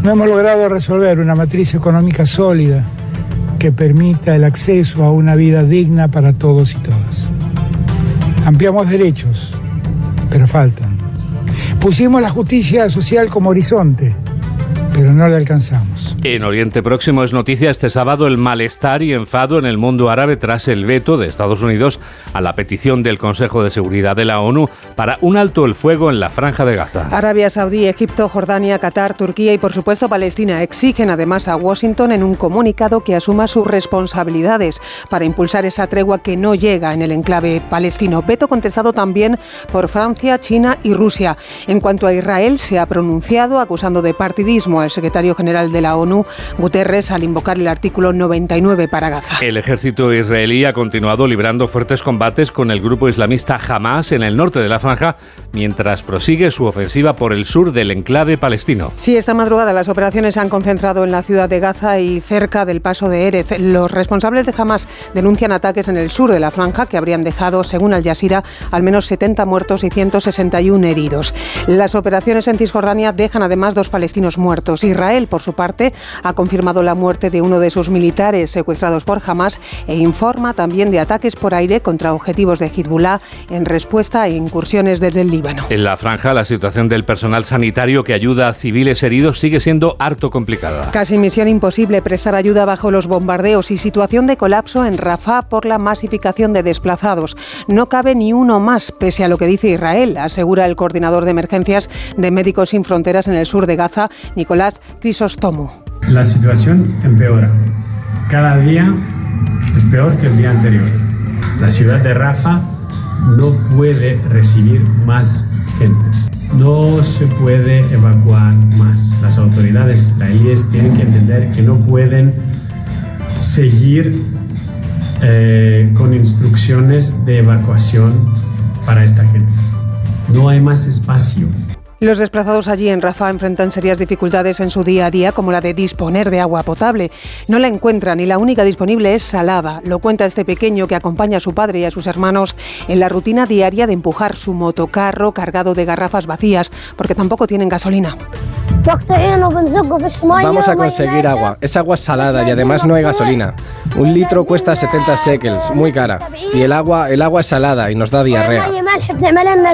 no hemos logrado resolver una matriz económica sólida que permita el acceso a una vida digna para todos y todas. Ampliamos derechos, pero faltan. Pusimos la justicia social como horizonte, pero no la alcanzamos. En Oriente Próximo es noticia este sábado el malestar y enfado en el mundo árabe tras el veto de Estados Unidos a la petición del Consejo de Seguridad de la ONU para un alto el fuego en la franja de Gaza. Arabia Saudí, Egipto, Jordania, Qatar, Turquía y por supuesto Palestina exigen además a Washington en un comunicado que asuma sus responsabilidades para impulsar esa tregua que no llega en el enclave palestino. Veto contestado también por Francia, China y Rusia. En cuanto a Israel, se ha pronunciado acusando de partidismo al secretario general de la ONU Guterres al invocar el artículo 99 para Gaza. El ejército israelí ha continuado librando fuertes combates con el grupo islamista Hamas en el norte de la franja, mientras prosigue su ofensiva por el sur del enclave palestino. Sí, esta madrugada las operaciones se han concentrado en la ciudad de Gaza y cerca del paso de Erez. Los responsables de Hamas denuncian ataques en el sur de la franja que habrían dejado, según Al Jazeera, al menos 70 muertos y 161 heridos. Las operaciones en Cisjordania dejan además dos palestinos muertos. Israel, por su parte, ha confirmado la muerte de uno de sus militares secuestrados por Hamas e informa también de ataques por aire contra objetivos de Hezbollah en respuesta a incursiones desde el Líbano. En la franja, la situación del personal sanitario que ayuda a civiles heridos sigue siendo harto complicada. Casi misión imposible prestar ayuda bajo los bombardeos y situación de colapso en Rafah por la masificación de desplazados. No cabe ni uno más, pese a lo que dice Israel, asegura el coordinador de emergencias de Médicos Sin Fronteras en el sur de Gaza, Nicolás Crisostomo. La situación empeora. Cada día es peor que el día anterior. La ciudad de Rafa no puede recibir más gente. No se puede evacuar más. Las autoridades israelíes tienen que entender que no pueden seguir eh, con instrucciones de evacuación para esta gente. No hay más espacio. Los desplazados allí en Rafah enfrentan serias dificultades en su día a día, como la de disponer de agua potable. No la encuentran y la única disponible es salada. Lo cuenta este pequeño que acompaña a su padre y a sus hermanos en la rutina diaria de empujar su motocarro cargado de garrafas vacías, porque tampoco tienen gasolina. Vamos a conseguir agua. Es agua salada y además no hay gasolina. Un litro cuesta 70 shekels, muy cara. Y el agua, el agua es salada y nos da diarrea.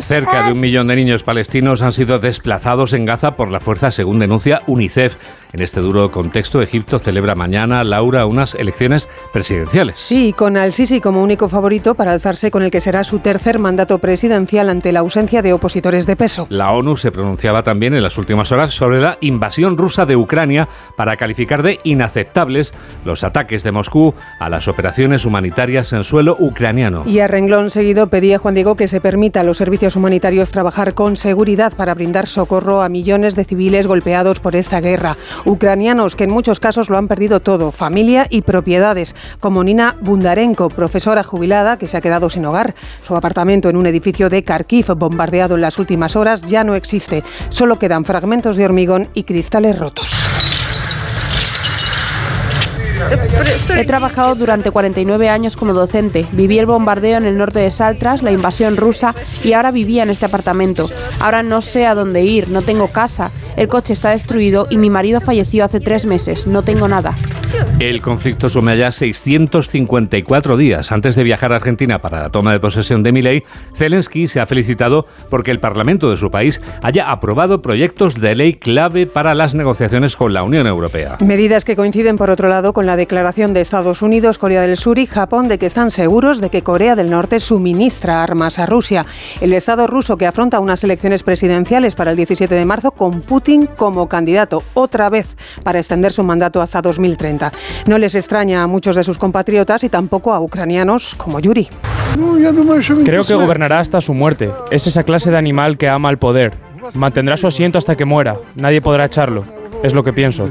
Cerca de un millón de niños palestinos han sido desplazados en Gaza por la fuerza, según denuncia UNICEF. En este duro contexto, Egipto celebra mañana, Laura, unas elecciones presidenciales. Sí, con Al-Sisi como único favorito para alzarse con el que será su tercer mandato presidencial ante la ausencia de opositores de peso. La ONU se pronunciaba también en las últimas horas sobre la invasión rusa de Ucrania para calificar de inaceptables los ataques de Moscú a las operaciones humanitarias en suelo ucraniano. Y a renglón seguido pedía Juan Diego que se permita a los servicios humanitarios trabajar con seguridad para brindar socorro a millones de civiles golpeados por esta guerra ucranianos que en muchos casos lo han perdido todo, familia y propiedades, como Nina Bundarenko, profesora jubilada que se ha quedado sin hogar. Su apartamento en un edificio de Kharkiv bombardeado en las últimas horas ya no existe, solo quedan fragmentos de hormigón y cristales rotos. He trabajado durante 49 años como docente. Viví el bombardeo en el norte de Saltras, la invasión rusa y ahora vivía en este apartamento. Ahora no sé a dónde ir, no tengo casa. El coche está destruido y mi marido falleció hace tres meses. No tengo nada. El conflicto sume ya 654 días. Antes de viajar a Argentina para la toma de posesión de Milei, Zelensky se ha felicitado porque el Parlamento de su país haya aprobado proyectos de ley clave para las negociaciones con la Unión Europea. Medidas que coinciden, por otro lado, con la declaración de Estados Unidos, Corea del Sur y Japón de que están seguros de que Corea del Norte suministra armas a Rusia. El Estado ruso que afronta unas elecciones presidenciales para el 17 de marzo con Putin como candidato otra vez para extender su mandato hasta 2030. No les extraña a muchos de sus compatriotas y tampoco a ucranianos como Yuri. Creo que gobernará hasta su muerte. Es esa clase de animal que ama el poder. Mantendrá su asiento hasta que muera. Nadie podrá echarlo. Es lo que pienso.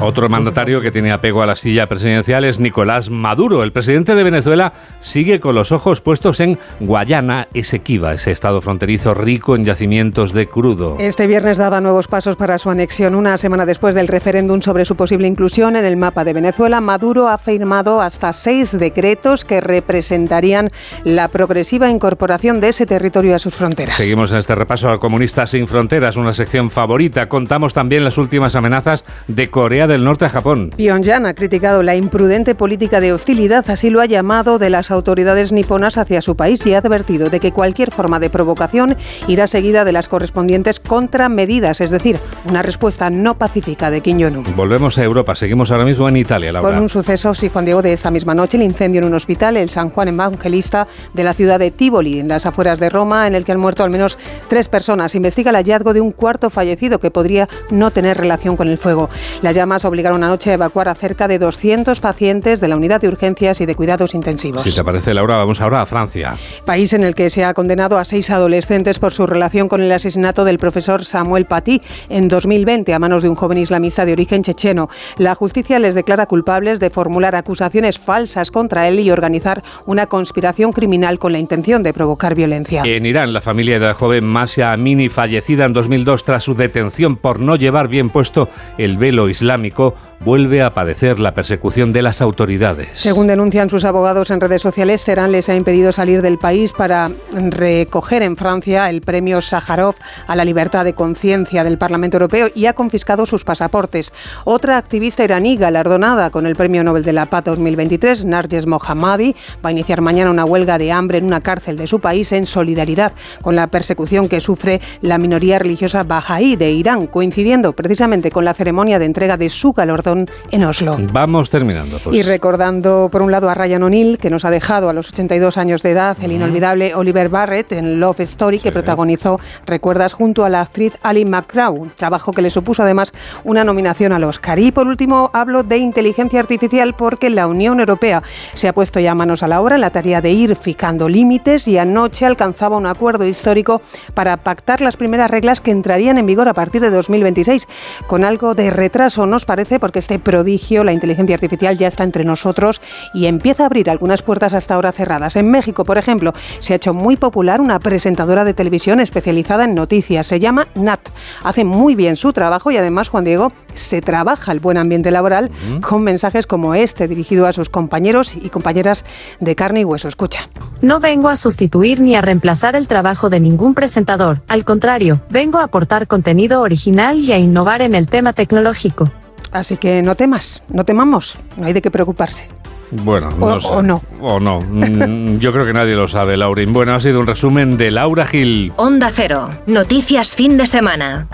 Otro mandatario que tiene apego a la silla presidencial es Nicolás Maduro. El presidente de Venezuela sigue con los ojos puestos en Guayana Esequiba, ese estado fronterizo rico en yacimientos de crudo. Este viernes daba nuevos pasos para su anexión. Una semana después del referéndum sobre su posible inclusión en el mapa de Venezuela, Maduro ha firmado hasta seis decretos que representarían la progresiva incorporación de ese territorio a sus fronteras. Seguimos en este repaso al Comunista Sin Fronteras, una sección favorita. Contamos también las últimas amenazas de Corea del Norte a Japón. Pyongyang ha criticado la imprudente política de hostilidad, así lo ha llamado, de las autoridades niponas hacia su país y ha advertido de que cualquier forma de provocación irá seguida de las correspondientes contramedidas, es decir, una respuesta no pacífica de Kim Jong-un. Volvemos a Europa, seguimos ahora mismo en Italia, Laura. Con un suceso, sí, Juan Diego, de esta misma noche, el incendio en un hospital, el San Juan Evangelista de la ciudad de Tivoli, en las afueras de Roma, en el que han muerto al menos tres personas. Investiga el hallazgo de un cuarto fallecido que podría no tener relación con el fuego. Las llamas obligaron anoche a evacuar a cerca de 200 pacientes de la unidad de urgencias y de cuidados intensivos. Si te parece, Laura, vamos ahora a Francia. País en el que se ha condenado a seis adolescentes por su relación con el asesinato del profesor Samuel Paty en 2020 a manos de un joven islamista de origen checheno. La justicia les declara culpables de formular acusaciones falsas contra él y organizar una conspiración criminal con la intención de provocar violencia. En Irán, la familia de la joven Masha Amini, fallecida en 2002 tras su detención por no llevar bien puesto el velo islámico, vuelve a padecer la persecución de las autoridades. Según denuncian sus abogados en redes sociales, Cerán les ha impedido salir del país para recoger en Francia el premio Sájarov a la libertad de conciencia del Parlamento Europeo y ha confiscado sus pasaportes. Otra activista iraní galardonada con el Premio Nobel de la Paz 2023, Narges Mohammadi, va a iniciar mañana una huelga de hambre en una cárcel de su país en solidaridad con la persecución que sufre la minoría religiosa bahaí de Irán, coincidiendo precisamente con la ceremonia de entrega de su galardón en Oslo. Vamos terminando. Pues. Y recordando por un lado a Ryan O'Neill, que nos ha dejado a los 82 años de edad, el inolvidable Oliver Barrett en Love Story, que protagonizó, recuerdas, junto a la actriz Ali McGraw, trabajo que le supuso además una nominación al Oscar. Y por último hablo de inteligencia artificial porque la Unión Europea se ha puesto ya manos a la obra en la tarea de ir fijando límites y anoche alcanzaba un acuerdo histórico para pactar las primeras reglas que entrarían en vigor a partir de 2026, con algo de retraso, nos parece, porque este prodigio, la inteligencia artificial, ya está entre nosotros y empieza a abrir algunas puertas hasta ahora cerradas. En México, por ejemplo, se ha hecho muy popular una presentadora de televisión especializada en noticias. Se llama Nat. Hace muy bien su trabajo y además, Juan Diego, se trabaja el buen ambiente laboral con mensajes como este dirigido a sus compañeros y compañeras de carne y hueso. Escucha. No vengo a sustituir ni a reemplazar el trabajo de ningún presentador. Al contrario, vengo a aportar contenido original y a innovar en el tema tecnológico. Así que no temas, no temamos, no hay de qué preocuparse. Bueno, no o, sé. o no. O no. Mm, Yo creo que nadie lo sabe, Laurin. Bueno, ha sido un resumen de Laura Gil. Onda Cero. Noticias fin de semana.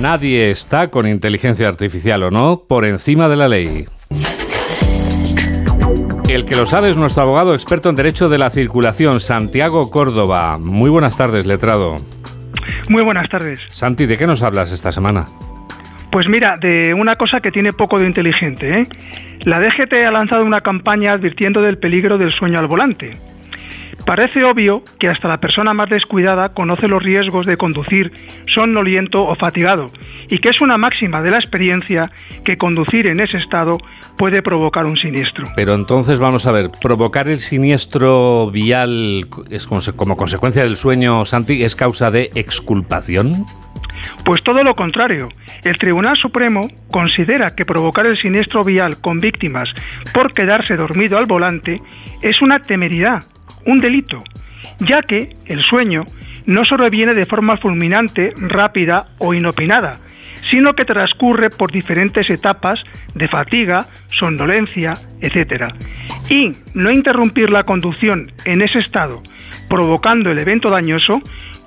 Nadie está con inteligencia artificial o no por encima de la ley. El que lo sabe es nuestro abogado experto en Derecho de la Circulación, Santiago Córdoba. Muy buenas tardes, letrado. Muy buenas tardes. Santi, ¿de qué nos hablas esta semana? Pues mira, de una cosa que tiene poco de inteligente. ¿eh? La DGT ha lanzado una campaña advirtiendo del peligro del sueño al volante. Parece obvio que hasta la persona más descuidada conoce los riesgos de conducir somnoliento o fatigado y que es una máxima de la experiencia que conducir en ese estado puede provocar un siniestro. Pero entonces vamos a ver, provocar el siniestro vial es como consecuencia del sueño, Santi, es causa de exculpación. Pues todo lo contrario. El Tribunal Supremo considera que provocar el siniestro vial con víctimas por quedarse dormido al volante es una temeridad, un delito, ya que el sueño no sobreviene de forma fulminante, rápida o inopinada, sino que transcurre por diferentes etapas de fatiga, somnolencia, etc. Y no interrumpir la conducción en ese estado, provocando el evento dañoso,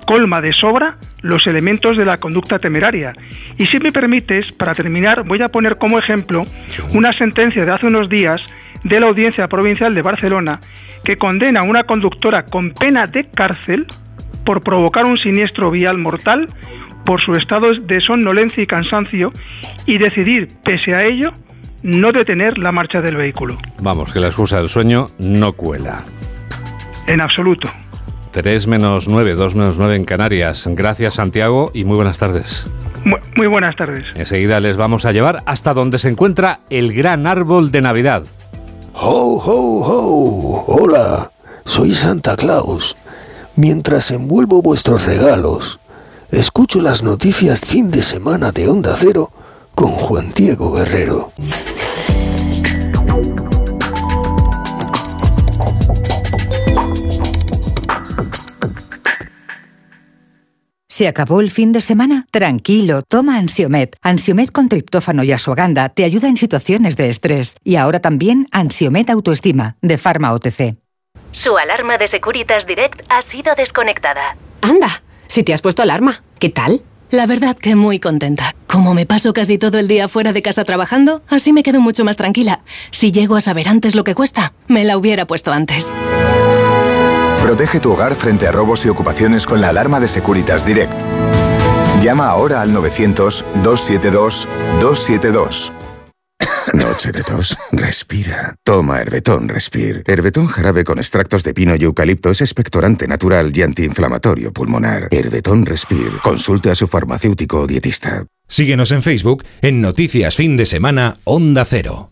colma de sobra los elementos de la conducta temeraria. Y si me permites, para terminar, voy a poner como ejemplo una sentencia de hace unos días de la Audiencia Provincial de Barcelona que condena a una conductora con pena de cárcel por provocar un siniestro vial mortal por su estado de somnolencia y cansancio y decidir, pese a ello, no detener la marcha del vehículo. Vamos, que la excusa del sueño no cuela. En absoluto. 3 menos 9, 2 menos 9 en Canarias. Gracias, Santiago, y muy buenas tardes. Muy, muy buenas tardes. Enseguida les vamos a llevar hasta donde se encuentra el gran árbol de Navidad. ¡Ho, ho, ho! Hola, soy Santa Claus. Mientras envuelvo vuestros regalos, escucho las noticias fin de semana de Onda Cero con Juan Diego Guerrero. ¿Se acabó el fin de semana? Tranquilo, toma Ansiomet. Ansiomet con triptófano y asuaganda te ayuda en situaciones de estrés. Y ahora también Ansiomet Autoestima, de Pharma OTC. Su alarma de Securitas Direct ha sido desconectada. Anda, si te has puesto alarma, ¿qué tal? La verdad que muy contenta. Como me paso casi todo el día fuera de casa trabajando, así me quedo mucho más tranquila. Si llego a saber antes lo que cuesta, me la hubiera puesto antes. Protege tu hogar frente a robos y ocupaciones con la alarma de Securitas Direct. Llama ahora al 900-272-272. Noche de tos. Respira. Toma Herbetón Respir. Herbetón jarabe con extractos de pino y eucalipto es expectorante natural y antiinflamatorio pulmonar. Herbetón Respir. Consulte a su farmacéutico o dietista. Síguenos en Facebook en Noticias Fin de Semana Onda Cero.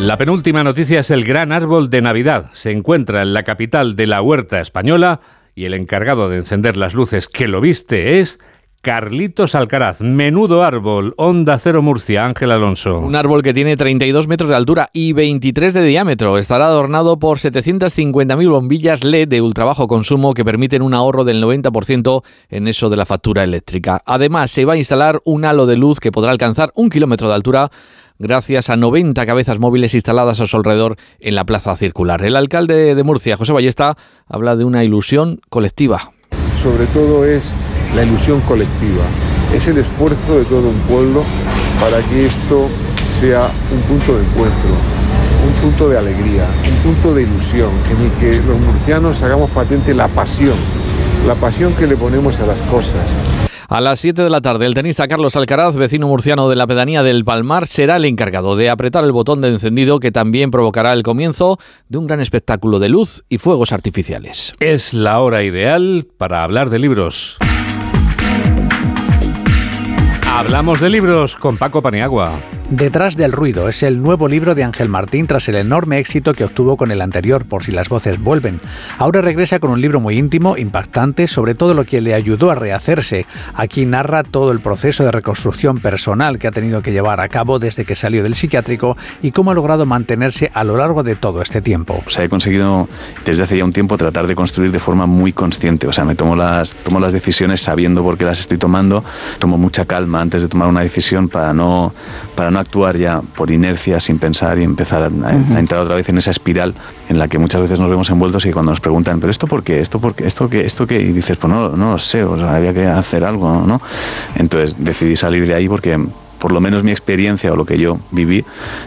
La penúltima noticia es el gran árbol de Navidad. Se encuentra en la capital de la huerta española y el encargado de encender las luces que lo viste es Carlitos Alcaraz. Menudo árbol. Onda Cero Murcia. Ángel Alonso. Un árbol que tiene 32 metros de altura y 23 de diámetro. Estará adornado por 750.000 bombillas LED de ultra bajo consumo que permiten un ahorro del 90% en eso de la factura eléctrica. Además, se va a instalar un halo de luz que podrá alcanzar un kilómetro de altura gracias a 90 cabezas móviles instaladas a su alrededor en la plaza circular. El alcalde de Murcia, José Ballesta, habla de una ilusión colectiva. Sobre todo es la ilusión colectiva, es el esfuerzo de todo un pueblo para que esto sea un punto de encuentro, un punto de alegría, un punto de ilusión, en el que los murcianos hagamos patente la pasión, la pasión que le ponemos a las cosas. A las 7 de la tarde, el tenista Carlos Alcaraz, vecino murciano de la pedanía del Palmar, será el encargado de apretar el botón de encendido que también provocará el comienzo de un gran espectáculo de luz y fuegos artificiales. Es la hora ideal para hablar de libros. Hablamos de libros con Paco Paniagua. Detrás del ruido es el nuevo libro de Ángel Martín tras el enorme éxito que obtuvo con el anterior, por si las voces vuelven. Ahora regresa con un libro muy íntimo, impactante, sobre todo lo que le ayudó a rehacerse. Aquí narra todo el proceso de reconstrucción personal que ha tenido que llevar a cabo desde que salió del psiquiátrico y cómo ha logrado mantenerse a lo largo de todo este tiempo. O sea, he conseguido desde hace ya un tiempo tratar de construir de forma muy consciente. O sea, me tomo las, tomo las decisiones sabiendo por qué las estoy tomando, tomo mucha calma antes de tomar una decisión para no, para no no actuar ya por inercia, sin pensar y empezar a, entrar otra vez en esa espiral en la que muchas veces nos vemos envueltos y cuando nos preguntan, ¿pero esto por qué? ¿Esto por qué? ¿Esto qué? ¿Esto qué? Y dices, pues no, no lo sé, o sea, había que hacer algo, ¿no? Entonces decidí salir de ahí porque por lo menos mi experiencia o lo que yo viví,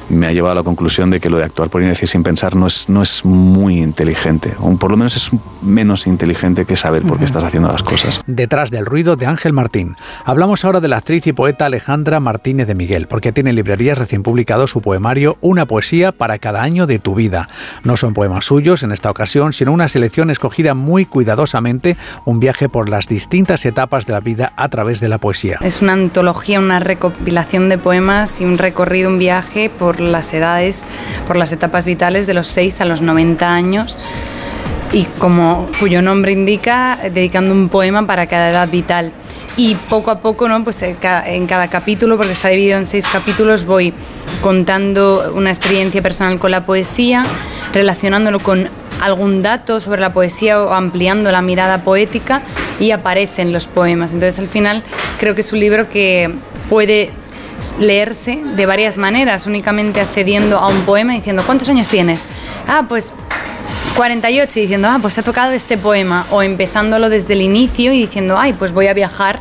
me ha llevado a la conclusión de que lo de actuar por inercia sin pensar no es, no es muy inteligente, o por lo menos es menos inteligente que saber por qué estás haciendo las cosas. Detrás del ruido de Ángel Martín. Hablamos ahora de la actriz y poeta Alejandra Martínez de Miguel, porque tiene en librerías recién publicado su poemario Una poesía para cada año de tu vida. No son poemas suyos en esta ocasión, sino una selección escogida muy cuidadosamente, un viaje por las distintas etapas de la vida a través de la poesía. Es una antología, una recopilación de poemas y un recorrido, un viaje por las edades, por las etapas vitales de los 6 a los 90 años y como cuyo nombre indica, dedicando un poema para cada edad vital. Y poco a poco, ¿no? pues en cada capítulo, porque está dividido en seis capítulos, voy contando una experiencia personal con la poesía, relacionándolo con algún dato sobre la poesía o ampliando la mirada poética y aparecen los poemas. Entonces al final creo que es un libro que puede leerse de varias maneras, únicamente accediendo a un poema diciendo, ¿cuántos años tienes? Ah, pues 48 y diciendo, ah, pues te ha tocado este poema, o empezándolo desde el inicio y diciendo, ay, pues voy a viajar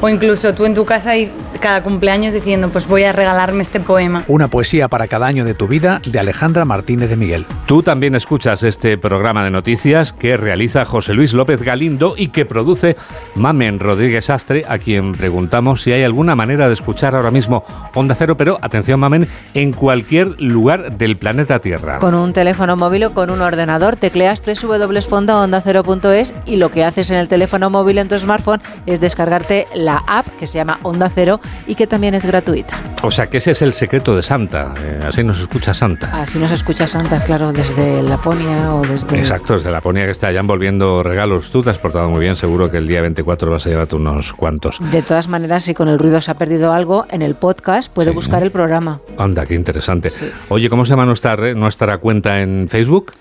o incluso tú en tu casa y cada cumpleaños diciendo, pues voy a regalarme este poema. Una poesía para cada año de tu vida de Alejandra Martínez de Miguel. Tú también escuchas este programa de noticias que realiza José Luis López Galindo y que produce Mamen Rodríguez Astre, a quien preguntamos si hay alguna manera de escuchar ahora mismo Onda Cero, pero atención Mamen, en cualquier lugar del planeta Tierra. Con un teléfono móvil o con un ordenador tecleas www.ondacero.es y lo que haces en el teléfono móvil en tu smartphone es descargarte la app que se llama Onda Cero y que también es gratuita. O sea que ese es el secreto de Santa, eh, así nos escucha Santa. Así nos escucha Santa, claro, desde Laponia o desde... Exacto, desde Laponia que está ya envolviendo regalos. Tú te has portado muy bien, seguro que el día 24 vas a llevarte unos cuantos. De todas maneras, si con el ruido se ha perdido algo, en el podcast puede buscar el programa. Anda, qué interesante. Oye, ¿cómo se llama nuestra, nuestra cuenta en Facebook?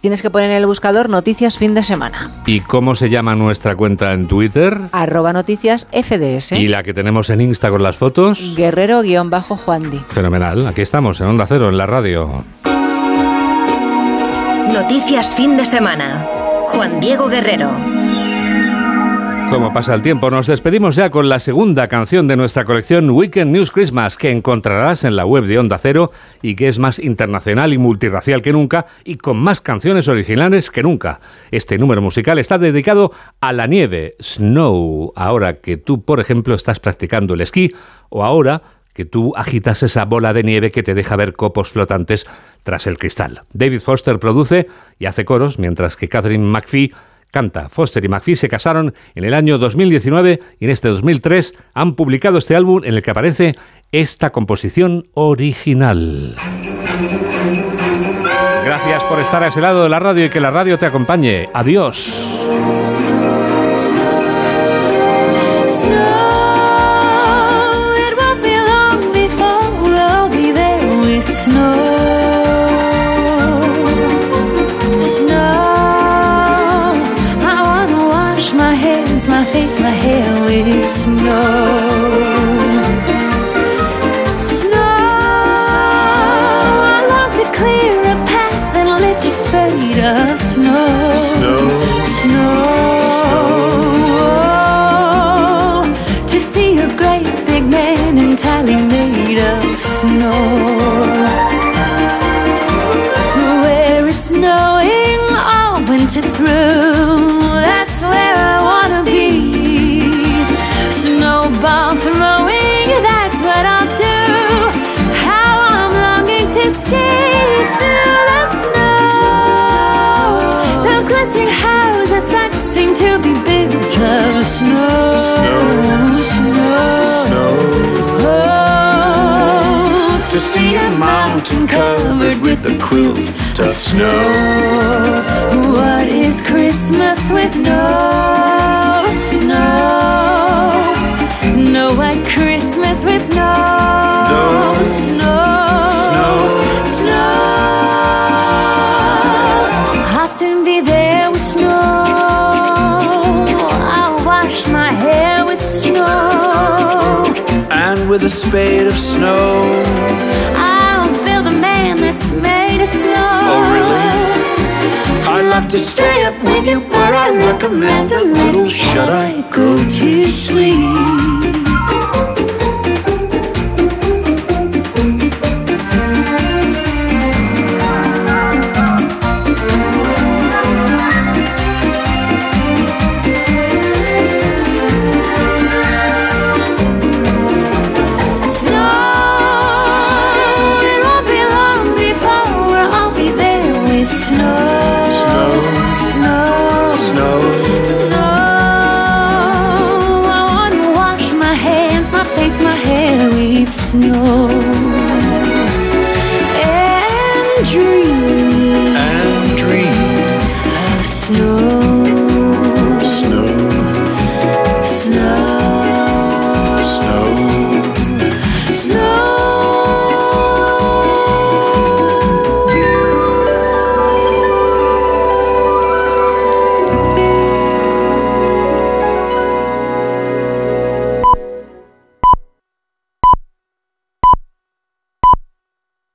Tienes que poner en el buscador Noticias Fin de Semana. ¿Y cómo se llama nuestra cuenta en Twitter? Arroba Noticias FDS. ¿Y la que tenemos en Insta con las fotos? Guerrero-Juandi. Fenomenal. Aquí estamos, en Onda Cero, en la radio. Noticias Fin de Semana. Juan Diego Guerrero. Como pasa el tiempo, nos despedimos ya con la segunda canción de nuestra colección Weekend News Christmas, que encontrarás en la web de Onda Cero y que es más internacional y multirracial que nunca y con más canciones originales que nunca. Este número musical está dedicado a la nieve, Snow, ahora que tú, por ejemplo, estás practicando el esquí o ahora que tú agitas esa bola de nieve que te deja ver copos flotantes tras el cristal. David Foster produce y hace coros, mientras que Catherine McPhee canta. Foster y McPhee se casaron en el año 2019 y en este 2003 han publicado este álbum en el que aparece esta composición original. Gracias por estar a ese lado de la radio y que la radio te acompañe. Adiós. lace my hair with snow. Snow, I long to clear a path and lift a spade of snow. Snow, snow, oh, to see a great big man entirely made of snow. Where it's snowing all winter through, that's where. mountain covered with a quilt of snow. What is Christmas with no snow? No white Christmas with no, no snow. Snow. Snow. I'll soon be there with snow. I'll wash my hair with snow. And with a spade of snow. I love to stay up with you, but I recommend a little shut-eye. Go to sleep.